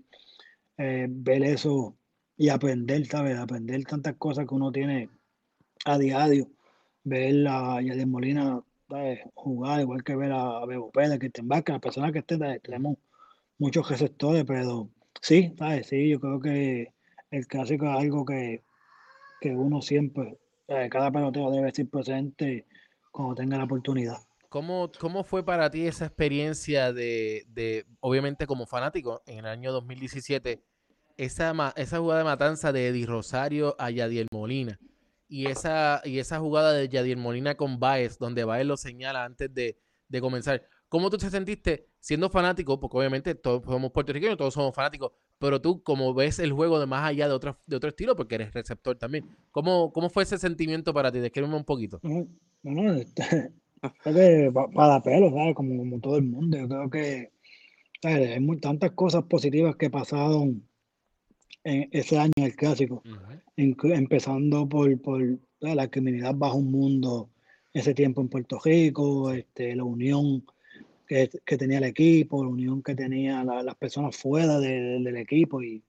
eh, ver eso y aprender, ¿sabes? Aprender tantas cosas que uno tiene a diario. Ver a Yadier Molina ¿sabes? jugar, igual que ver a, Bebo Pérez, Cristian Vázquez, las personas que estén, tenemos muchos receptores, pero sí, ¿sabes? sí, yo creo que el clásico es algo que, que uno siempre, cada pelotero debe estar presente cuando tenga la oportunidad. ¿Cómo, ¿Cómo fue para ti esa experiencia de, de, obviamente como fanático, en el año 2017, esa, esa jugada de matanza de Eddie Rosario a Yadiel Molina? Y esa, y esa jugada de Yadiel Molina con Baez, donde Baez lo señala antes de, de comenzar. ¿Cómo tú te sentiste siendo fanático? Porque obviamente todos somos puertorriqueños, todos somos fanáticos, pero tú como ves el juego de más allá de otro, de otro estilo, porque eres receptor también. ¿Cómo, ¿Cómo fue ese sentimiento para ti? Descríbeme un poquito. No, no, no, este, creo que pa- para pelo, ¿sabes? Como, como todo el mundo, yo creo que ¿sabes? hay muy, tantas cosas positivas que pasaron en ese año en el clásico, empezando por, por la criminalidad bajo un mundo ese tiempo en Puerto Rico, este, la unión que, que tenía el equipo, la unión que tenía la- las personas fuera de- de- del equipo y,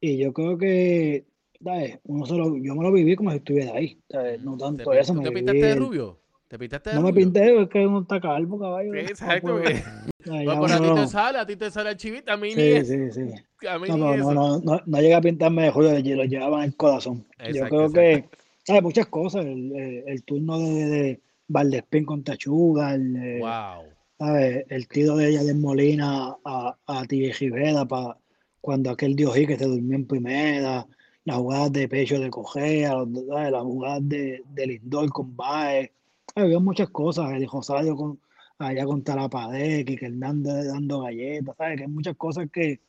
y yo creo que ¿sabes? Uno se lo- yo me lo viví como si estuviera ahí, ¿sabes? no ¿Te, tanto eso, tú me te pintaste de rubio? ¿Te pintaste no me pinté, es que uno está calvo, caballo. Sí, no exacto, No, ya pero a ti te sale, a ti te sale el chivito, a mí ni Sí, sí, sí. A mí No, ni no, no, no, no, llegué a pintarme de julio, lo llevaba en el corazón. Yo Exacto, creo que, ¿sabes? Muchas cosas. El, el- el turno de, de Valdespín contra Chuga, el, Wow. ¿sabes? El tiro de Yadier Molina a, a Rivera para cuando aquel dio hit que se durmió en primera, las jugadas de pecho de Cogea, las jugadas de, de Lindor con Baez. Había muchas cosas, el Rosario con, allá contra la pared, que Hernández dando galletas, ¿sabes? Que hay muchas cosas que,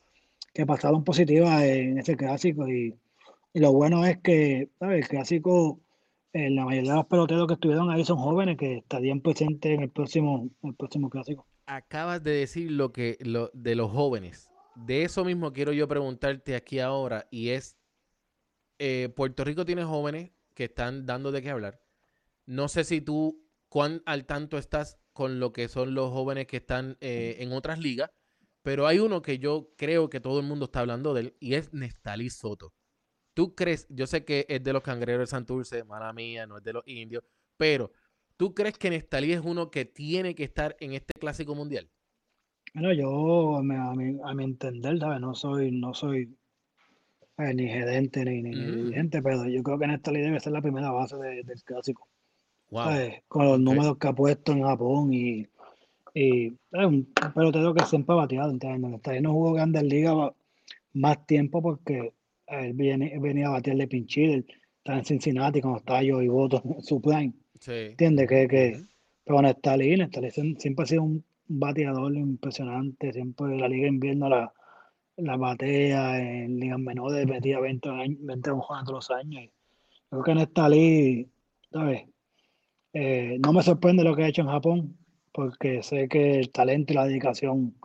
que pasaron positivas en ese clásico y, y lo bueno es que, ¿sabes? El clásico, eh, la mayoría de los peloteros que estuvieron ahí son jóvenes que estarían presentes en el próximo, el próximo clásico. Acabas de decir lo que lo, de los jóvenes. De eso mismo quiero yo preguntarte aquí ahora y es, eh, Puerto Rico tiene jóvenes que están dando de qué hablar. No sé si tú, cuán al tanto estás con lo que son los jóvenes que están eh, en otras ligas, pero hay uno que yo creo que todo el mundo está hablando de él y es Nestalí Soto. ¿Tú crees? Yo sé que es de los cangreros de Santurce, mala mía, no es de los indios, pero ¿tú crees que Nestalí es uno que tiene que estar en este clásico mundial? Bueno, yo, a mi, a mi- a mi entender, ¿sabes? No soy, no soy eh, ni gerente ni, ni, dirigente, pero yo creo que Nestalí debe ser la primera base de- del clásico. Wow. ¿sabes? Con los ok. números que ha puesto en Japón y, y es un pelotero que siempre ha bateado, ¿entiendes? Nestalí no jugó grandes ligas más tiempo porque él viene- venía a batear de pinch hitter, estaba en Cincinnati cuando estaba yo y voto en su prime. Sí. ¿Entiendes? Que, que, pero Nestalí, Nestalí siem- siempre ha sido un bateador impresionante, siempre la liga invierno la, la batea, en ligas menores metía 20, años, 20 hojas todos los años. Creo que Nestalí, ¿sabes? Eh, no me sorprende lo que ha hecho en Japón, porque sé que el talento y la dedicación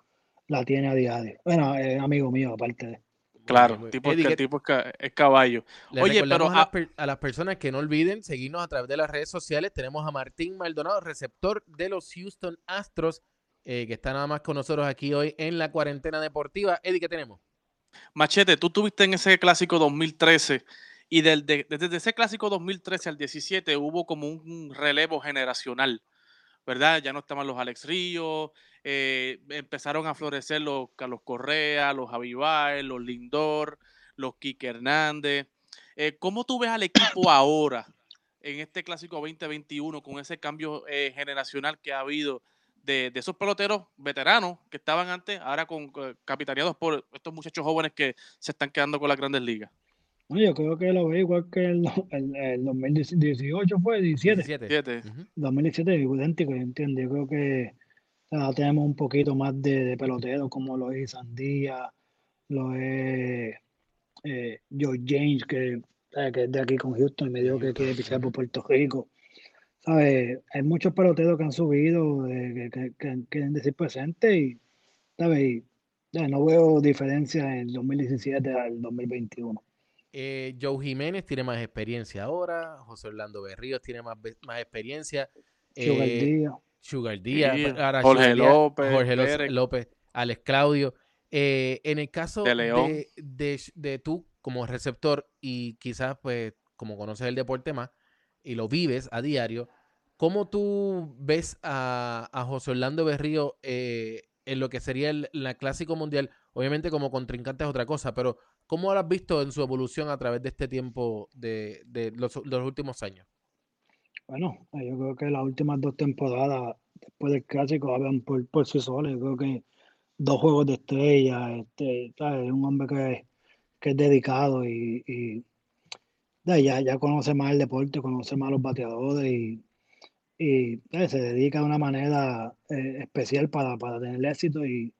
la tiene a diario. Bueno, es amigo mío, aparte de. Claro, bien. tipo, Eddie, ¿qué- tipo es, ca- es caballo. Oye, pero a, las per- a las personas que no olviden seguirnos a través de las redes sociales. Tenemos a Martín Maldonado, receptor de los Houston Astros, eh, que está nada más con nosotros aquí hoy en la cuarentena deportiva. Eddie, ¿qué tenemos? Machete, tú tuviste en ese clásico 2013 y desde ese clásico 2013 al 17 hubo como un relevo generacional, ¿verdad? Ya no estaban los Alex Ríos, eh, empezaron a florecer los Carlos Correa, los Javi Baez, los Lindor, los Quique Hernández. Eh, ¿Cómo tú ves al equipo ahora en este clásico 2021 con ese cambio eh, generacional que ha habido de, de esos peloteros veteranos que estaban antes, ahora con, capitaneados por estos muchachos jóvenes que se están quedando con las grandes ligas? Bueno, yo creo que lo veo igual que el, el, el 2018 fue, 17. 17. Siete. Ujú. 2017 es idéntico, ¿entiendes? Yo creo que tenemos un poquito más de, de pelotero como lo es Sandía, lo es eh, George James, que, eh, que es de aquí con Houston y me dijo que quiere pisar por. Puerto Rico. ¿Sabes? Hay muchos peloteros que han subido, eh, que, que- que quieren decir presente y, ¿sabes? Y, ya, no veo diferencia en el 2017 al 2021. Eh, Joe Jiménez tiene más experiencia ahora. José Orlando Berríos tiene más, más experiencia. Sugar Eh, Díaz. Sugar Díaz, Sí, Jorge Díaz, López, Jorge Derek. López, Alex Claudio. Eh, en el caso De León. de, de, de tú como receptor y quizás pues como conoces el deporte más y lo vives a diario, ¿cómo tú ves a, a José Orlando Berrío eh, en lo que sería el, la Clásico Mundial? Obviamente como contrincante es otra cosa, pero ¿cómo lo has visto en su evolución a través de este tiempo de, los, últimos años? Bueno, eh, yo creo que las últimas dos temporadas después del clásico hablan por, sí solas. Yo creo que dos juegos de estrella, este, un hombre que, es dedicado y, ya, ya conoce más el deporte, conoce más los bateadores y, se dedica de una manera eh, especial para tener éxito. Y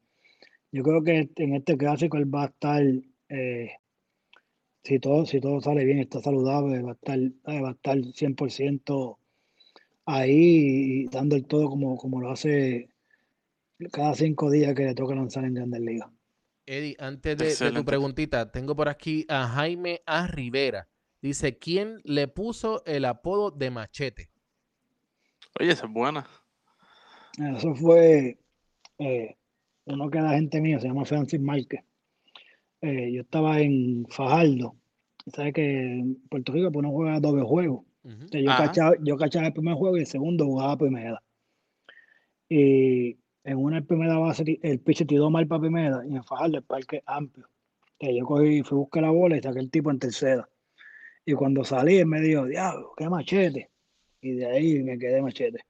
yo creo que en este clásico él va a estar, eh, si, todo, si todo sale bien, está saludable, va a estar, ¿sabes? va a estar 100% ahí y dando el todo como, como lo hace cada cinco días que le toca lanzar en Grandes Ligas. Eddie, antes de, de tu preguntita, tengo por aquí a Jaime A. Rivera. Dice, ¿quién le puso el apodo de machete? Oye, esa es buena. Eso fue eh, uno que era gente mío, se llama Francis Márquez. Eh, yo estaba en Fajardo. ¿Sabes que en Puerto Rico pues, no juega doble juego? Entonces, yo, cachaba, yo cachaba el primer juego y el segundo jugaba primera. Y en una primera base el pitcher tiró mal para primera y en Fajardo el parque es amplio. Entonces, yo cogí, fui a buscar la bola y saqué el tipo en tercera. Y cuando salí, él me dijo, diablo, qué machete. Y de ahí me quedé machete.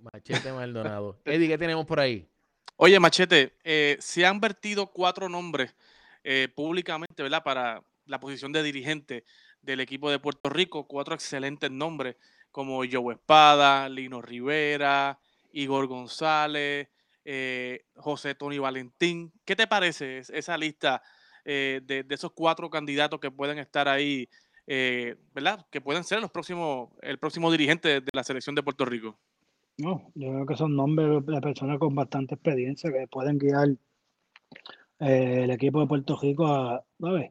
Machete Maldonado. Eddie, ¿qué tenemos por ahí? Oye, Machete, eh, se han vertido cuatro nombres eh, públicamente, ¿verdad? Para la posición de dirigente del equipo de Puerto Rico, cuatro excelentes nombres como Joe Espada, Lino Rivera, Igor González, eh, José Tony Valentín. ¿Qué te parece es- esa lista eh, de, esos cuatro candidatos que pueden estar ahí, ¿verdad? Que pueden ser los próximos, el próximo dirigente de la selección de Puerto Rico. No, yo creo que son nombres de personas con bastante experiencia que pueden guiar eh, el equipo de Puerto Rico a, ¿sabes?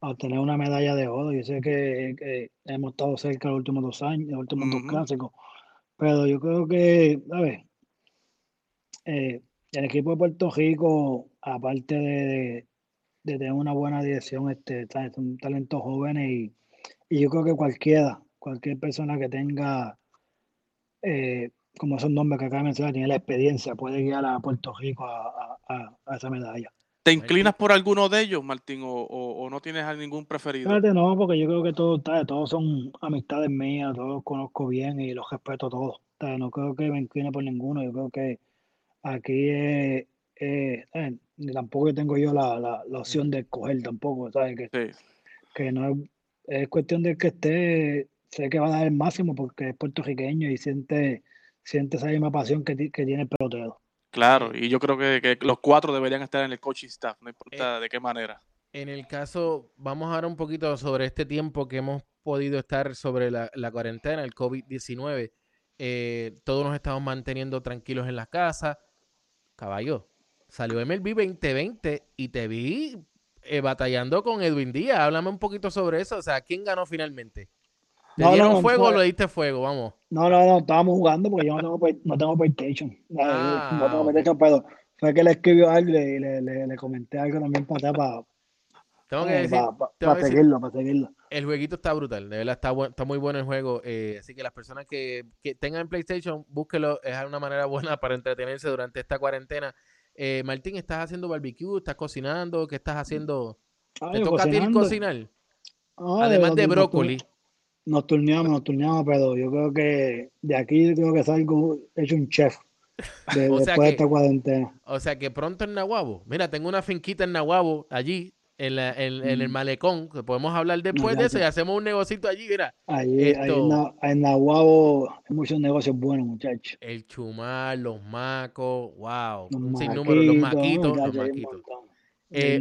a obtener una medalla de oro. Yo sé que, que hemos estado cerca los últimos dos años, los últimos dos clásicos, pero yo creo que, ¿sabes? Eh, el equipo de Puerto Rico, aparte de, de tener una buena dirección, este, son talentos jóvenes y, y yo creo que cualquiera, cualquier persona que tenga eh, como esos nombres que acaba de mencionar, tiene la experiencia, puede guiar a Puerto Rico a, a- a- a esa medalla. ¿Te inclinas por alguno de ellos, Martín, o, o- o no tienes a ningún preferido? Fíjate, no, porque yo creo que todos, todos son amistades mías, todos los conozco bien y los respeto todos. No creo que me incline por ninguno, yo creo que aquí. Ni tampoco tengo yo la, la, la opción de escoger tampoco, ¿sabes? Que, Sí. que no es, es cuestión de que esté, sé que va a dar el máximo porque es puertorriqueño y siente, siente esa misma pasión que, que tiene el pelotero. Claro, y yo creo que, que los cuatro deberían estar en el coaching staff, no importa de qué manera. En el caso, vamos a hablar un poquito sobre este tiempo que hemos podido estar sobre la, la cuarentena, el COVID-19. Eh, todos nos estamos manteniendo tranquilos en la casa. Caballo, salió MLB 2020 y te vi eh, batallando con Edwin Díaz. Háblame un poquito sobre eso. O sea, ¿quién ganó finalmente? ¿Te No, no, dieron no, fuego o fue- le diste fuego? Vamos. No, no, no, estábamos jugando porque yo no tengo, play- no tengo PlayStation. Eh, Ah, no tengo. PlayStation, pero fue que le escribió algo y le, le, le- le comenté algo también para para, Tengo que decir, para, tengo que decir- seguirlo, para seguirlo. El jueguito está brutal, de verdad está, buen- está muy bueno el juego. eh, así que las personas que, que tengan PlayStation, búsquelo, es una manera buena para entretenerse durante esta cuarentena. Eh, Martín, ¿estás haciendo barbecue? ¿Estás cocinando? ¿Qué estás haciendo? ¿Te toca a ti cocinar? Ay, Además de brócoli. Nos turneamos, nos turneamos, pero yo creo que de aquí yo creo que salgo hecho un chef de- O sea después que- de esta cuarentena. O sea que pronto en Nahuabo. Mira, tengo una finquita en Nahuabo, allí, en, la- en- en el Mm. malecón. que podemos hablar después de eso y hacemos un negocito allí. Mira, esto- en, Na- en Nahuabo hay muchos negocios buenos, muchachos. el chumar, los macos, wow. Los un sinnúmero, los maquitos, los maquitos. Eh,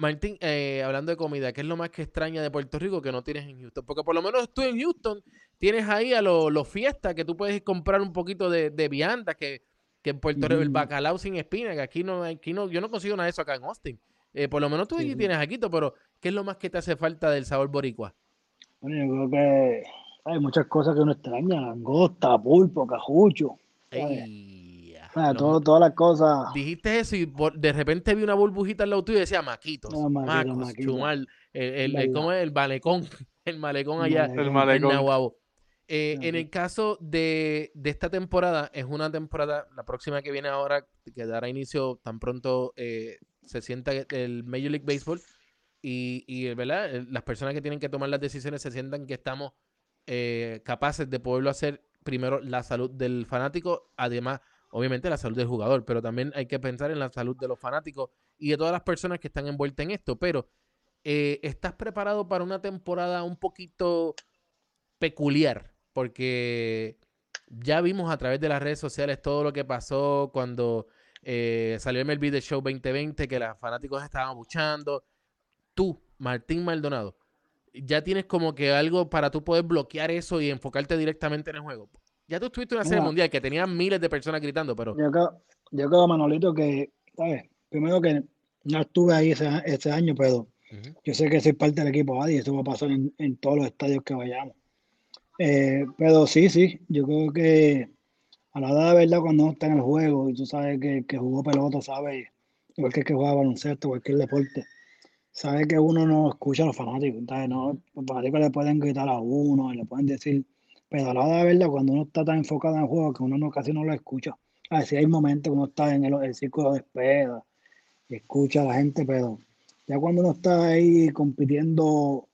Martín, eh, hablando de comida, ¿qué es lo más que extraña de Puerto Rico que no tienes en Houston? Porque por lo menos tú en Houston tienes ahí a los los fiestas que tú puedes comprar un poquito de, de vianda que, que en Puerto Rico, el Ujú. bacalao sin espina, que aquí no, aquí no, yo no consigo nada de eso acá en Austin. Eh, por lo menos tú Sí, tienes aquí, pero ¿qué es lo más que te hace falta del sabor boricua? Bueno, yo creo que hay muchas cosas que uno extraña, langosta, pulpo, cajucho, Ah, lo- todo- todas las cosas. Dijiste eso y por- de repente vi una burbujita al lado tuyo y decía maquitos, No, maquito, macos, maquito. chumar, el, el- el- Verdad. ¿cómo es? El malecón, el malecón El allá malecón. El en malecón. Nahuabo. Eh, en el caso de, de, esta temporada, es una temporada, la próxima que viene ahora, que dará inicio tan pronto eh, se sienta el Major League Baseball y, y ¿verdad? las personas que tienen que tomar las decisiones se sientan que estamos eh, capaces de poderlo hacer primero la salud del fanático, además, obviamente, la salud del jugador, pero también hay que pensar en la salud de los fanáticos y de todas las personas que están envueltas en esto. Pero, ¿estás preparado para una temporada un poquito peculiar? porque ya vimos a través de las redes sociales todo lo que pasó cuando eh, salió MLB The Show 2020, que los fanáticos estaban buchando. Tú, Martín Maldonado, ya tienes como que algo para tú poder bloquear eso y enfocarte directamente en el juego. Ya tú estuviste en una serie mundial que tenía miles de personas gritando, pero... Yo creo, yo creo Manolito, que, ¿sabes? Primero que no estuve ahí ese, año, pero yo sé que soy parte del equipo ADI y eso va a pasar en todos los estadios que vayamos. Eh, pero sí, sí, yo creo que a la edad de verdad cuando uno está en el juego y tú sabes que, que jugó pelota, sabes, igual que que juega baloncesto, cualquier deporte, sabes que uno no escucha a los fanáticos, entonces no, los fanáticos le pueden gritar a uno, le pueden decir, pero a la edad de verdad cuando uno está tan enfocado en el juego que uno no, casi no lo escucha. A ver, si hay momentos que uno está en el, el círculo de espera y escucha a la gente, pero ya cuando uno está ahí compitiendo,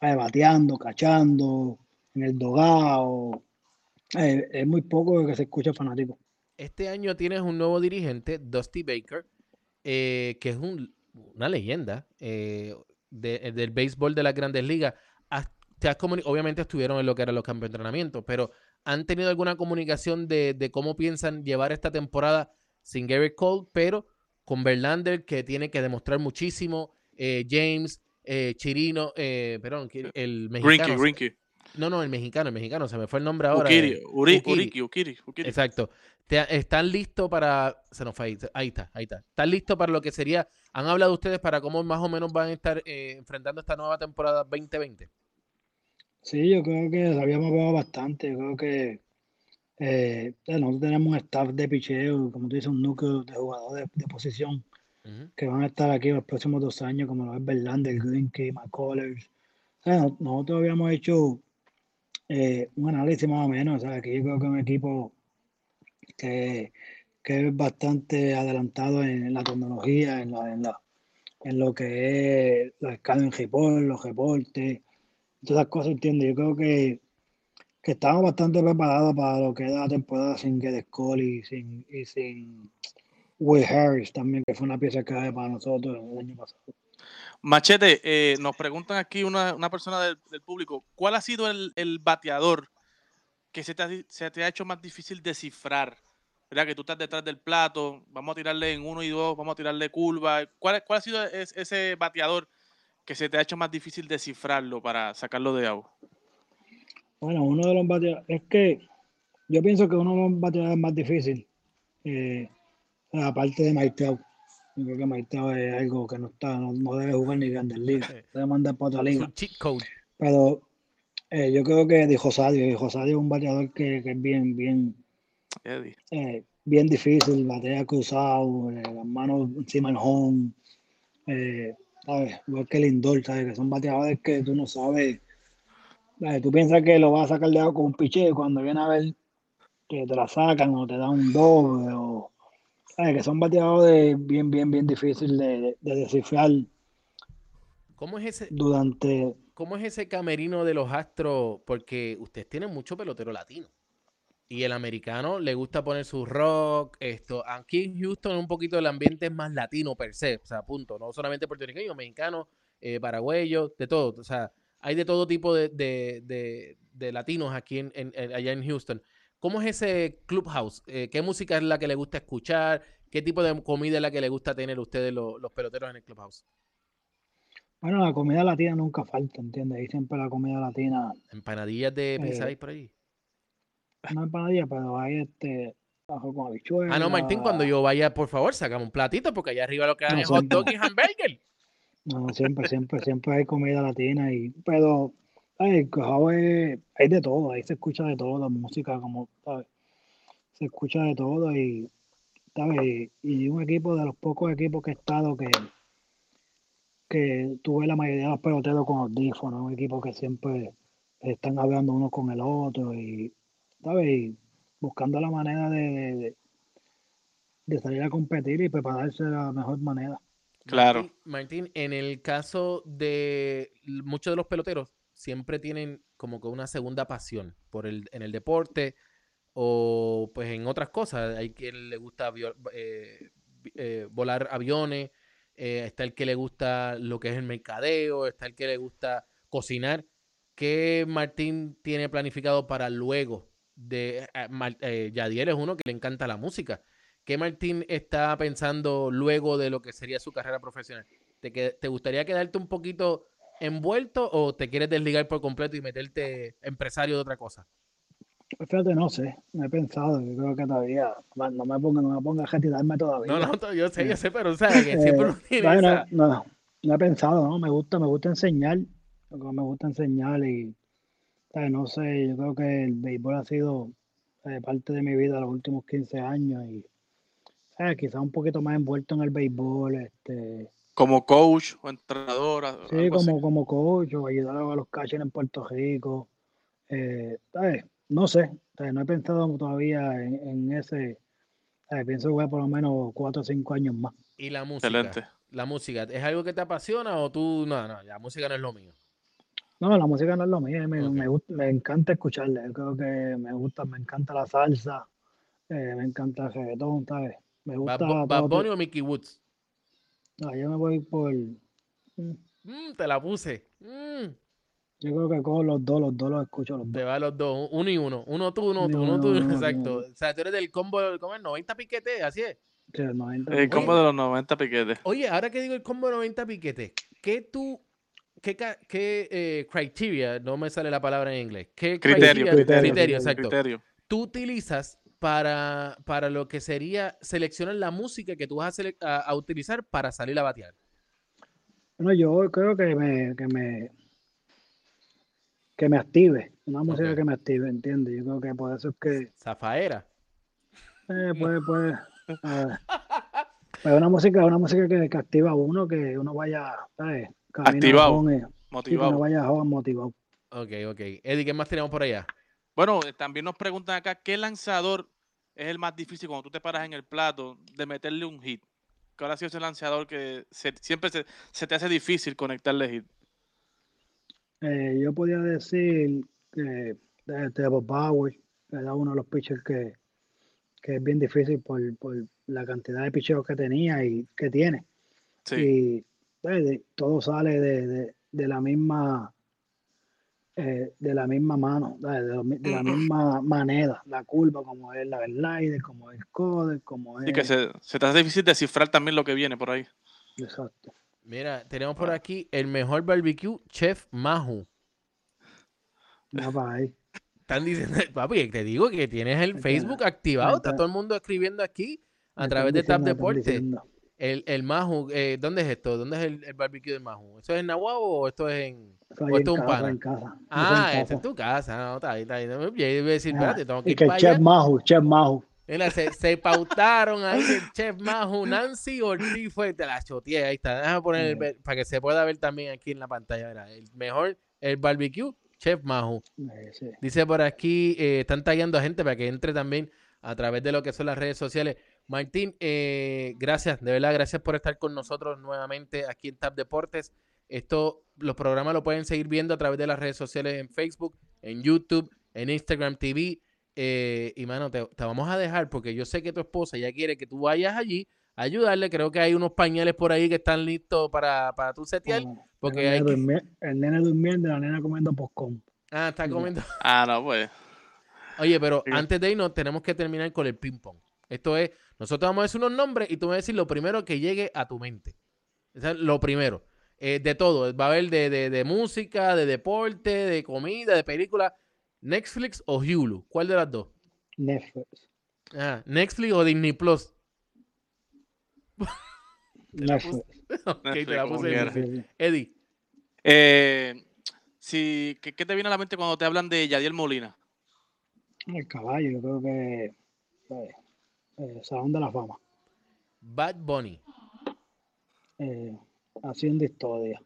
eh, bateando, cachando, en el dogado. Eh, es muy poco que se escucha fanático. Este año tienes un nuevo dirigente, Dusty Baker, eh, que es una leyenda eh, del béisbol de las grandes ligas. Obviamente estuvieron en lo que eran los campos de entrenamiento, pero ¿han tenido alguna comunicación de, cómo piensan llevar esta temporada sin Gary Cole, pero con Verlander, que tiene que demostrar muchísimo, James, Chirino, perdón, el mexicano. No, no, el mexicano, el mexicano, se me fue el nombre ahora. Ukiri, Uriki, Ukiri, Ukiri. Exacto. ¿Están listos para. Se nos fue ahí, ahí está, ahí está. ¿Están listos para lo que sería. ¿Han hablado ustedes para cómo más o menos van a estar eh, enfrentando esta nueva temporada 2020? Sí, yo creo que habíamos hablado bastante. Yo creo que eh, nosotros tenemos un staff de picheo, como tú dices, un núcleo de jugadores de, posición que van a estar aquí los próximos dos años, como lo es Verlander, Greenkey, McCullers. nosotros habíamos hecho eh, un análisis más o menos. Sea, que yo creo que es un equipo que, que es bastante adelantado en, la tecnología, en, la, en, la, en lo que es la escala en report, los reportes, todas esas cosas, entiendo. Yo creo que, que estamos bastante preparados para lo que es la temporada sin Get Cole y sin, y sin Will Harris también, que fue una pieza clave para nosotros el año pasado. Machete, eh, nos preguntan aquí una, persona del, público, ¿cuál ha sido el, bateador que se te, ha, se te, ha, hecho más difícil descifrar? ¿Verdad? Que tú estás detrás del plato, vamos a tirarle en uno y dos, vamos a tirarle curva. ¿Cuál, cuál ha sido ese bateador que se te ha hecho más difícil descifrarlo para sacarlo de agua? Bueno, uno de los bateadores, es que yo pienso que uno de los bateadores más difícil, eh, aparte de Mike yo creo que Maiteo es algo que no está, no, debe jugar ni Grandes Ligas, debe mandar para otra liga. Pero eh, yo creo que dijo Sadio, dijo Sadio es un bateador que, es bien, bien, eh, bien difícil, batea cruzado, eh, las manos encima del home, eh, ¿sabes? Igual que Lindor, ¿sabes? Que son bateadores que tú no sabes, tú piensas que lo vas a sacar de agua con un piche y cuando viene a ver que te la sacan o te dan un doble o que son bateadores bien, bien, bien difícil de, descifrar. ¿Cómo es ese? Durante. ¿Cómo es ese camerino de los astros? Porque ustedes tienen mucho pelotero latino. Y el americano le gusta poner su rock, esto. Aquí en Houston un poquito el ambiente es más latino per se, o sea, punto. No solamente puertorriqueño, mexicano, eh, paraguayo, de todo. O sea, hay de todo tipo de, latinos aquí en, allá en Houston. ¿Cómo es ese clubhouse? Eh, ¿Qué música es la que le gusta escuchar? ¿Qué tipo de comida es la que le gusta tener a ustedes los, peloteros en el clubhouse? Bueno, la comida latina nunca falta, ¿entiendes? Ahí siempre la comida latina. ¿Empanadillas de pizza eh, por ahí? No empanadillas, pero hay este ajo con habichuelas. Ah, no, Martín, cuando yo vaya, por favor, sacame un platito, porque allá arriba lo que hay es hot dog y hamburger. No, siempre, siempre, siempre hay comida latina y, pero Ay, hay de todo, ahí se escucha de todo, la música, como, ¿sabes? Se escucha de todo y, ¿sabes? Y un equipo de los pocos equipos que he estado que, que tuve la mayoría de los peloteros con audífonos, un equipo que siempre están hablando uno con el otro y, ¿sabes? Y buscando la manera de, de- de- de salir a competir y prepararse de la mejor manera. Claro. Martín, en el caso de muchos de los peloteros, siempre tienen como que una segunda pasión por el, en el deporte o pues en otras cosas. Hay quien le gusta avio- eh, eh, volar aviones, eh, está el que le gusta lo que es el mercadeo, está el que le gusta cocinar. ¿Qué Martín tiene planificado para luego de eh, Mar- eh, Yadiel es uno que le encanta la música? ¿Qué Martín está pensando luego de lo que sería su carrera profesional? ¿Te, que- te gustaría quedarte un poquito envuelto o te quieres desligar por completo y meterte empresario de otra cosa? Pues Fíjate, no sé, no he pensado, yo creo que todavía, no no me ponga, no me ponga a retirarme todavía. No, no, yo sé, yo sé, pero o sea, que siempre Eh, uno tiene bueno, esa- no, no he pensado, ¿no? Me gusta, me gusta enseñar, me gusta enseñar y, no sé, yo creo que el béisbol ha sido eh, parte de mi vida los últimos 15 años y, ¿sabes? Quizás un poquito más envuelto en el béisbol, este, Como coach o entrenador. a- sí, así. como, como coach o ayudar a los catchers en Puerto Rico, eh. No sé, no he pensado todavía en, en ese. Pienso jugar por lo menos 4 o 5 años más. Y la música. Excelente. La música, ¿es algo que te apasiona o tú, no, no, la música no es lo mío? No, la música no es lo mío, me, me, me encanta escucharla, yo creo que me gusta, me encanta la salsa, eh, me encanta el reggaetón, ¿sabes? Me ¿Bad, gusta Bad Bunny o Mickey Woods? no, yo me voy por, mm, te la puse. Mm, yo creo que con los dos, los dos los escucho los te dos. va los dos, uno y uno. Uno tú, uno Uno, tú, uno tú, uno, uno, exacto. uno. O sea, tú eres del combo, ¿cómo es? 90 piquetes, así es. Sí, el 90, El combo de los 90 piquetes. Oye, ahora que digo el combo de 90 piquetes, ¿qué tú, qué, qué eh, criteria, no me sale la palabra en inglés, qué Criterio. criteria- Criterio, criterio, exacto, Criterio. tú utilizas para, para lo que sería seleccionar la música que tú vas a, sele- a- a utilizar para salir a batear? Bueno, yo creo que me, que me, que me active, una música que me active, ¿entiendes? Yo creo que por eso es que Zafaera. eh, puede, puede, pues una música, una música que, que activa a uno, que uno vaya, ¿sabes? Activado, eh, sí, Motivado. uno vaya joven, motivado. Ok, ok. Eddie, ¿qué más tenemos por allá? Bueno, eh, también nos preguntan acá, ¿qué lanzador es el más difícil cuando tú te paras en el plato de meterle un hit? ¿Cuál ha sido ese lanzador que se- siempre se, se te hace difícil conectarle hit? Eh, yo podía decir que de Trevor Bauer era uno de los pitchers que, que es bien difícil por, por la cantidad de picheos que tenía y que tiene. Sí, Y pues, de- todo sale de, de- de la misma eh, de la misma mano, de, lo mi- de la misma manera, la curva, como es la slider, como es el coder, como es y que se, se te hace difícil descifrar también lo que viene por ahí. exacto. Mira, tenemos por aquí el mejor barbecue, Chef Mahu. Va para ahí. Están diciendo, papi, te digo que tienes el Facebook activado, está todo el mundo escribiendo aquí a través de Tap Deporte. diciendo. El, el Mahu, eh, ¿dónde es esto? ¿Dónde es el, el barbecue del Mahu? ¿Eso es en Nahuatl o esto es en...? ¿O esto es un casa, en casa. Ah, en es tu casa. No, está ahí, está ahí. Yo iba a decir, Ajá. espérate, tengo que Y ir que para Chef allá. Mahu, Chef Mahu. Mira, se, se pautaron ahí el Chef Mahu, Nancy Ortiz fue, te la choteé, ahí está. Déjame poner el para que se pueda ver también aquí en la pantalla. Mira, el mejor, el barbecue, Chef sí. Dice por aquí, eh, están tagueando a gente para que entre también a través de lo que son las redes sociales. Martín, eh, gracias, de verdad, gracias por estar con nosotros nuevamente aquí en Tap Deportes. Esto, los programas lo pueden seguir viendo a través de las redes sociales en Facebook, en YouTube, en Instagram TV. eh, y mano, te, te vamos a dejar porque yo sé que tu esposa ya quiere que tú vayas allí a ayudarle. Creo que hay unos pañales por ahí que están listos para, para tu setear. Porque el, hay nene que- durmi- el nene durmiendo y la nena comiendo popcorn. Ah, está comiendo. Ah, no, pues. Oye, pero antes de irnos, tenemos que terminar con el ping-pong. Esto es, nosotros vamos a decir unos nombres y tú me vas a decir lo primero que llegue a tu mente. Es lo primero. Eh, de todo. Va a haber de, de- de música, de deporte, de comida, de película. Netflix o Hulu. ¿Cuál de las dos? Netflix. Ah, Netflix o Disney Plus. la. Netflix. Ok, te Netflix, la como puse. Eddie. Eh, si, ¿qué, qué te viene a la mente cuando te hablan de Yadiel Molina? El caballo, yo creo que eh, eh, Salón de la Fama. Bad Bunny. Eh, haciendo historia.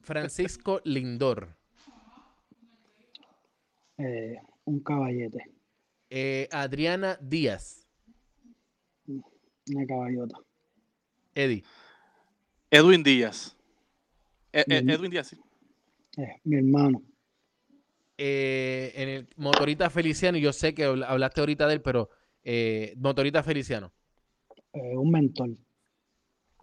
Francisco Lindor. Eh, un caballete, Eh, Adriana Díaz. una caballota. Eddie. Edwin Díaz. E- e-. Edwin Díaz, sí. Eh, mi hermano, Eh, en el Motorita Feliciano, yo sé que habl- hablaste ahorita de él, pero eh, Motorita Feliciano. eh, un mentor.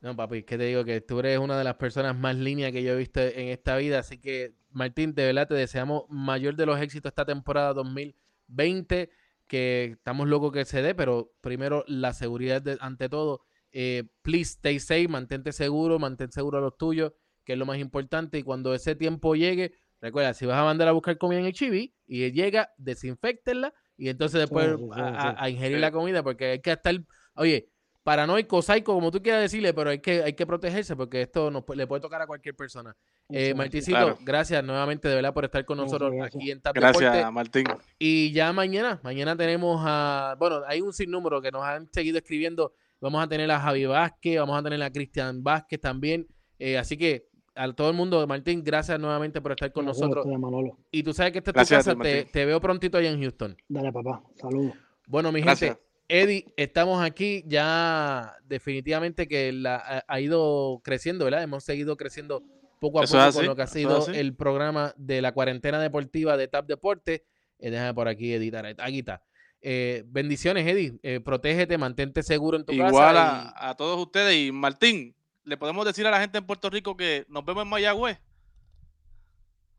No, papi, es que te digo que tú eres una de las personas más líneas que yo he visto en esta vida. Así que, Martín, de verdad te deseamos mayor de los éxitos esta temporada 2020. Que estamos locos que se dé, pero primero la seguridad de- ante todo. Eh, please stay safe, mantente seguro, mantén seguro a los tuyos, que es lo más importante. Y cuando ese tiempo llegue, recuerda, si vas a mandar a buscar comida en el chibi y él llega, desinfectenla y entonces después sí, sí, a, a- ingerir Sí. la comida, porque hay que estar, oye, paranoico, psycho, como tú quieras decirle, pero hay que, hay que protegerse porque esto nos, le puede tocar a cualquier persona. Eh, Eso, Martincito, Claro. gracias nuevamente de verdad por estar con nosotros gracias. aquí en Tap Gracias, Deporte. Martín. Y ya mañana, mañana tenemos a, bueno, hay un sinnúmero que nos han seguido escribiendo. Vamos a tener a Javi Vázquez, vamos a tener a Cristian Vázquez también. Eh, así que a todo el mundo, Martín, gracias nuevamente por estar con Gracias nosotros. Y tú sabes que esta es Gracias tu casa, ti, te, veo prontito allá en Houston. Dale, papá. Saludos. Bueno, mi Gracias. gente, Eddie, estamos aquí ya definitivamente que la, ha, ha ido creciendo, ¿verdad? Hemos seguido creciendo poco a Eso poco con lo que ha sido el programa de la cuarentena deportiva de TAP Deporte. Eh, déjame por aquí editar. Aquí está. Eh, bendiciones, Eddie. Eh, protégete, mantente seguro en tu Igual casa. a, a todos ustedes. Y Martín, le podemos decir a la gente en Puerto Rico que nos vemos en Mayagüez.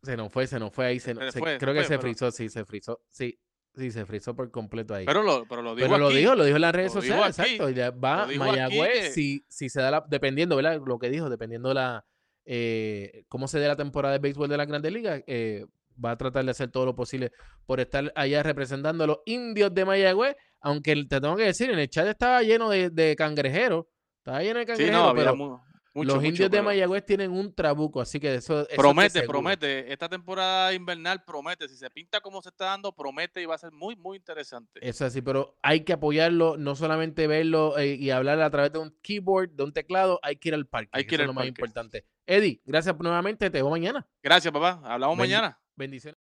se nos fue, se nos fue ahí. Se, nos- Se se- fue, creo que se pero- frizó, sí, se frizó. Sí, sí, se frizó por completo ahí. Pero lo, pero lo digo Pero lo aquí. dijo, lo dijo en las redes Lo dijo sociales, aquí. exacto. va dijo aquí Mayagüez, que- si, si se da la, dependiendo, ¿verdad? Lo que dijo, dependiendo la eh, cómo se dé la temporada de béisbol de la Grandes Ligas, eh, va a tratar de hacer todo lo posible por estar allá representando a los indios de Mayagüez, aunque te tengo que decir, en el chat estaba lleno de, de cangrejeros, estaba lleno de Sí, cangrejeros, no, había pero mu- mucho, los mucho, indios de Mayagüez tienen un trabuco, así que eso, eso es Promete, promete. Esta temporada invernal promete. Si se pinta como se está dando, promete y va a ser muy, muy interesante. Eso es así, pero hay que apoyarlo, no solamente verlo eh, y hablar a través de un keyboard, de un teclado, hay que ir al parque. Hay que ir eso es al lo más parque. importante. Eddie, gracias nuevamente, te veo mañana. Gracias, papá. Hablamos mañana. Bendiciones.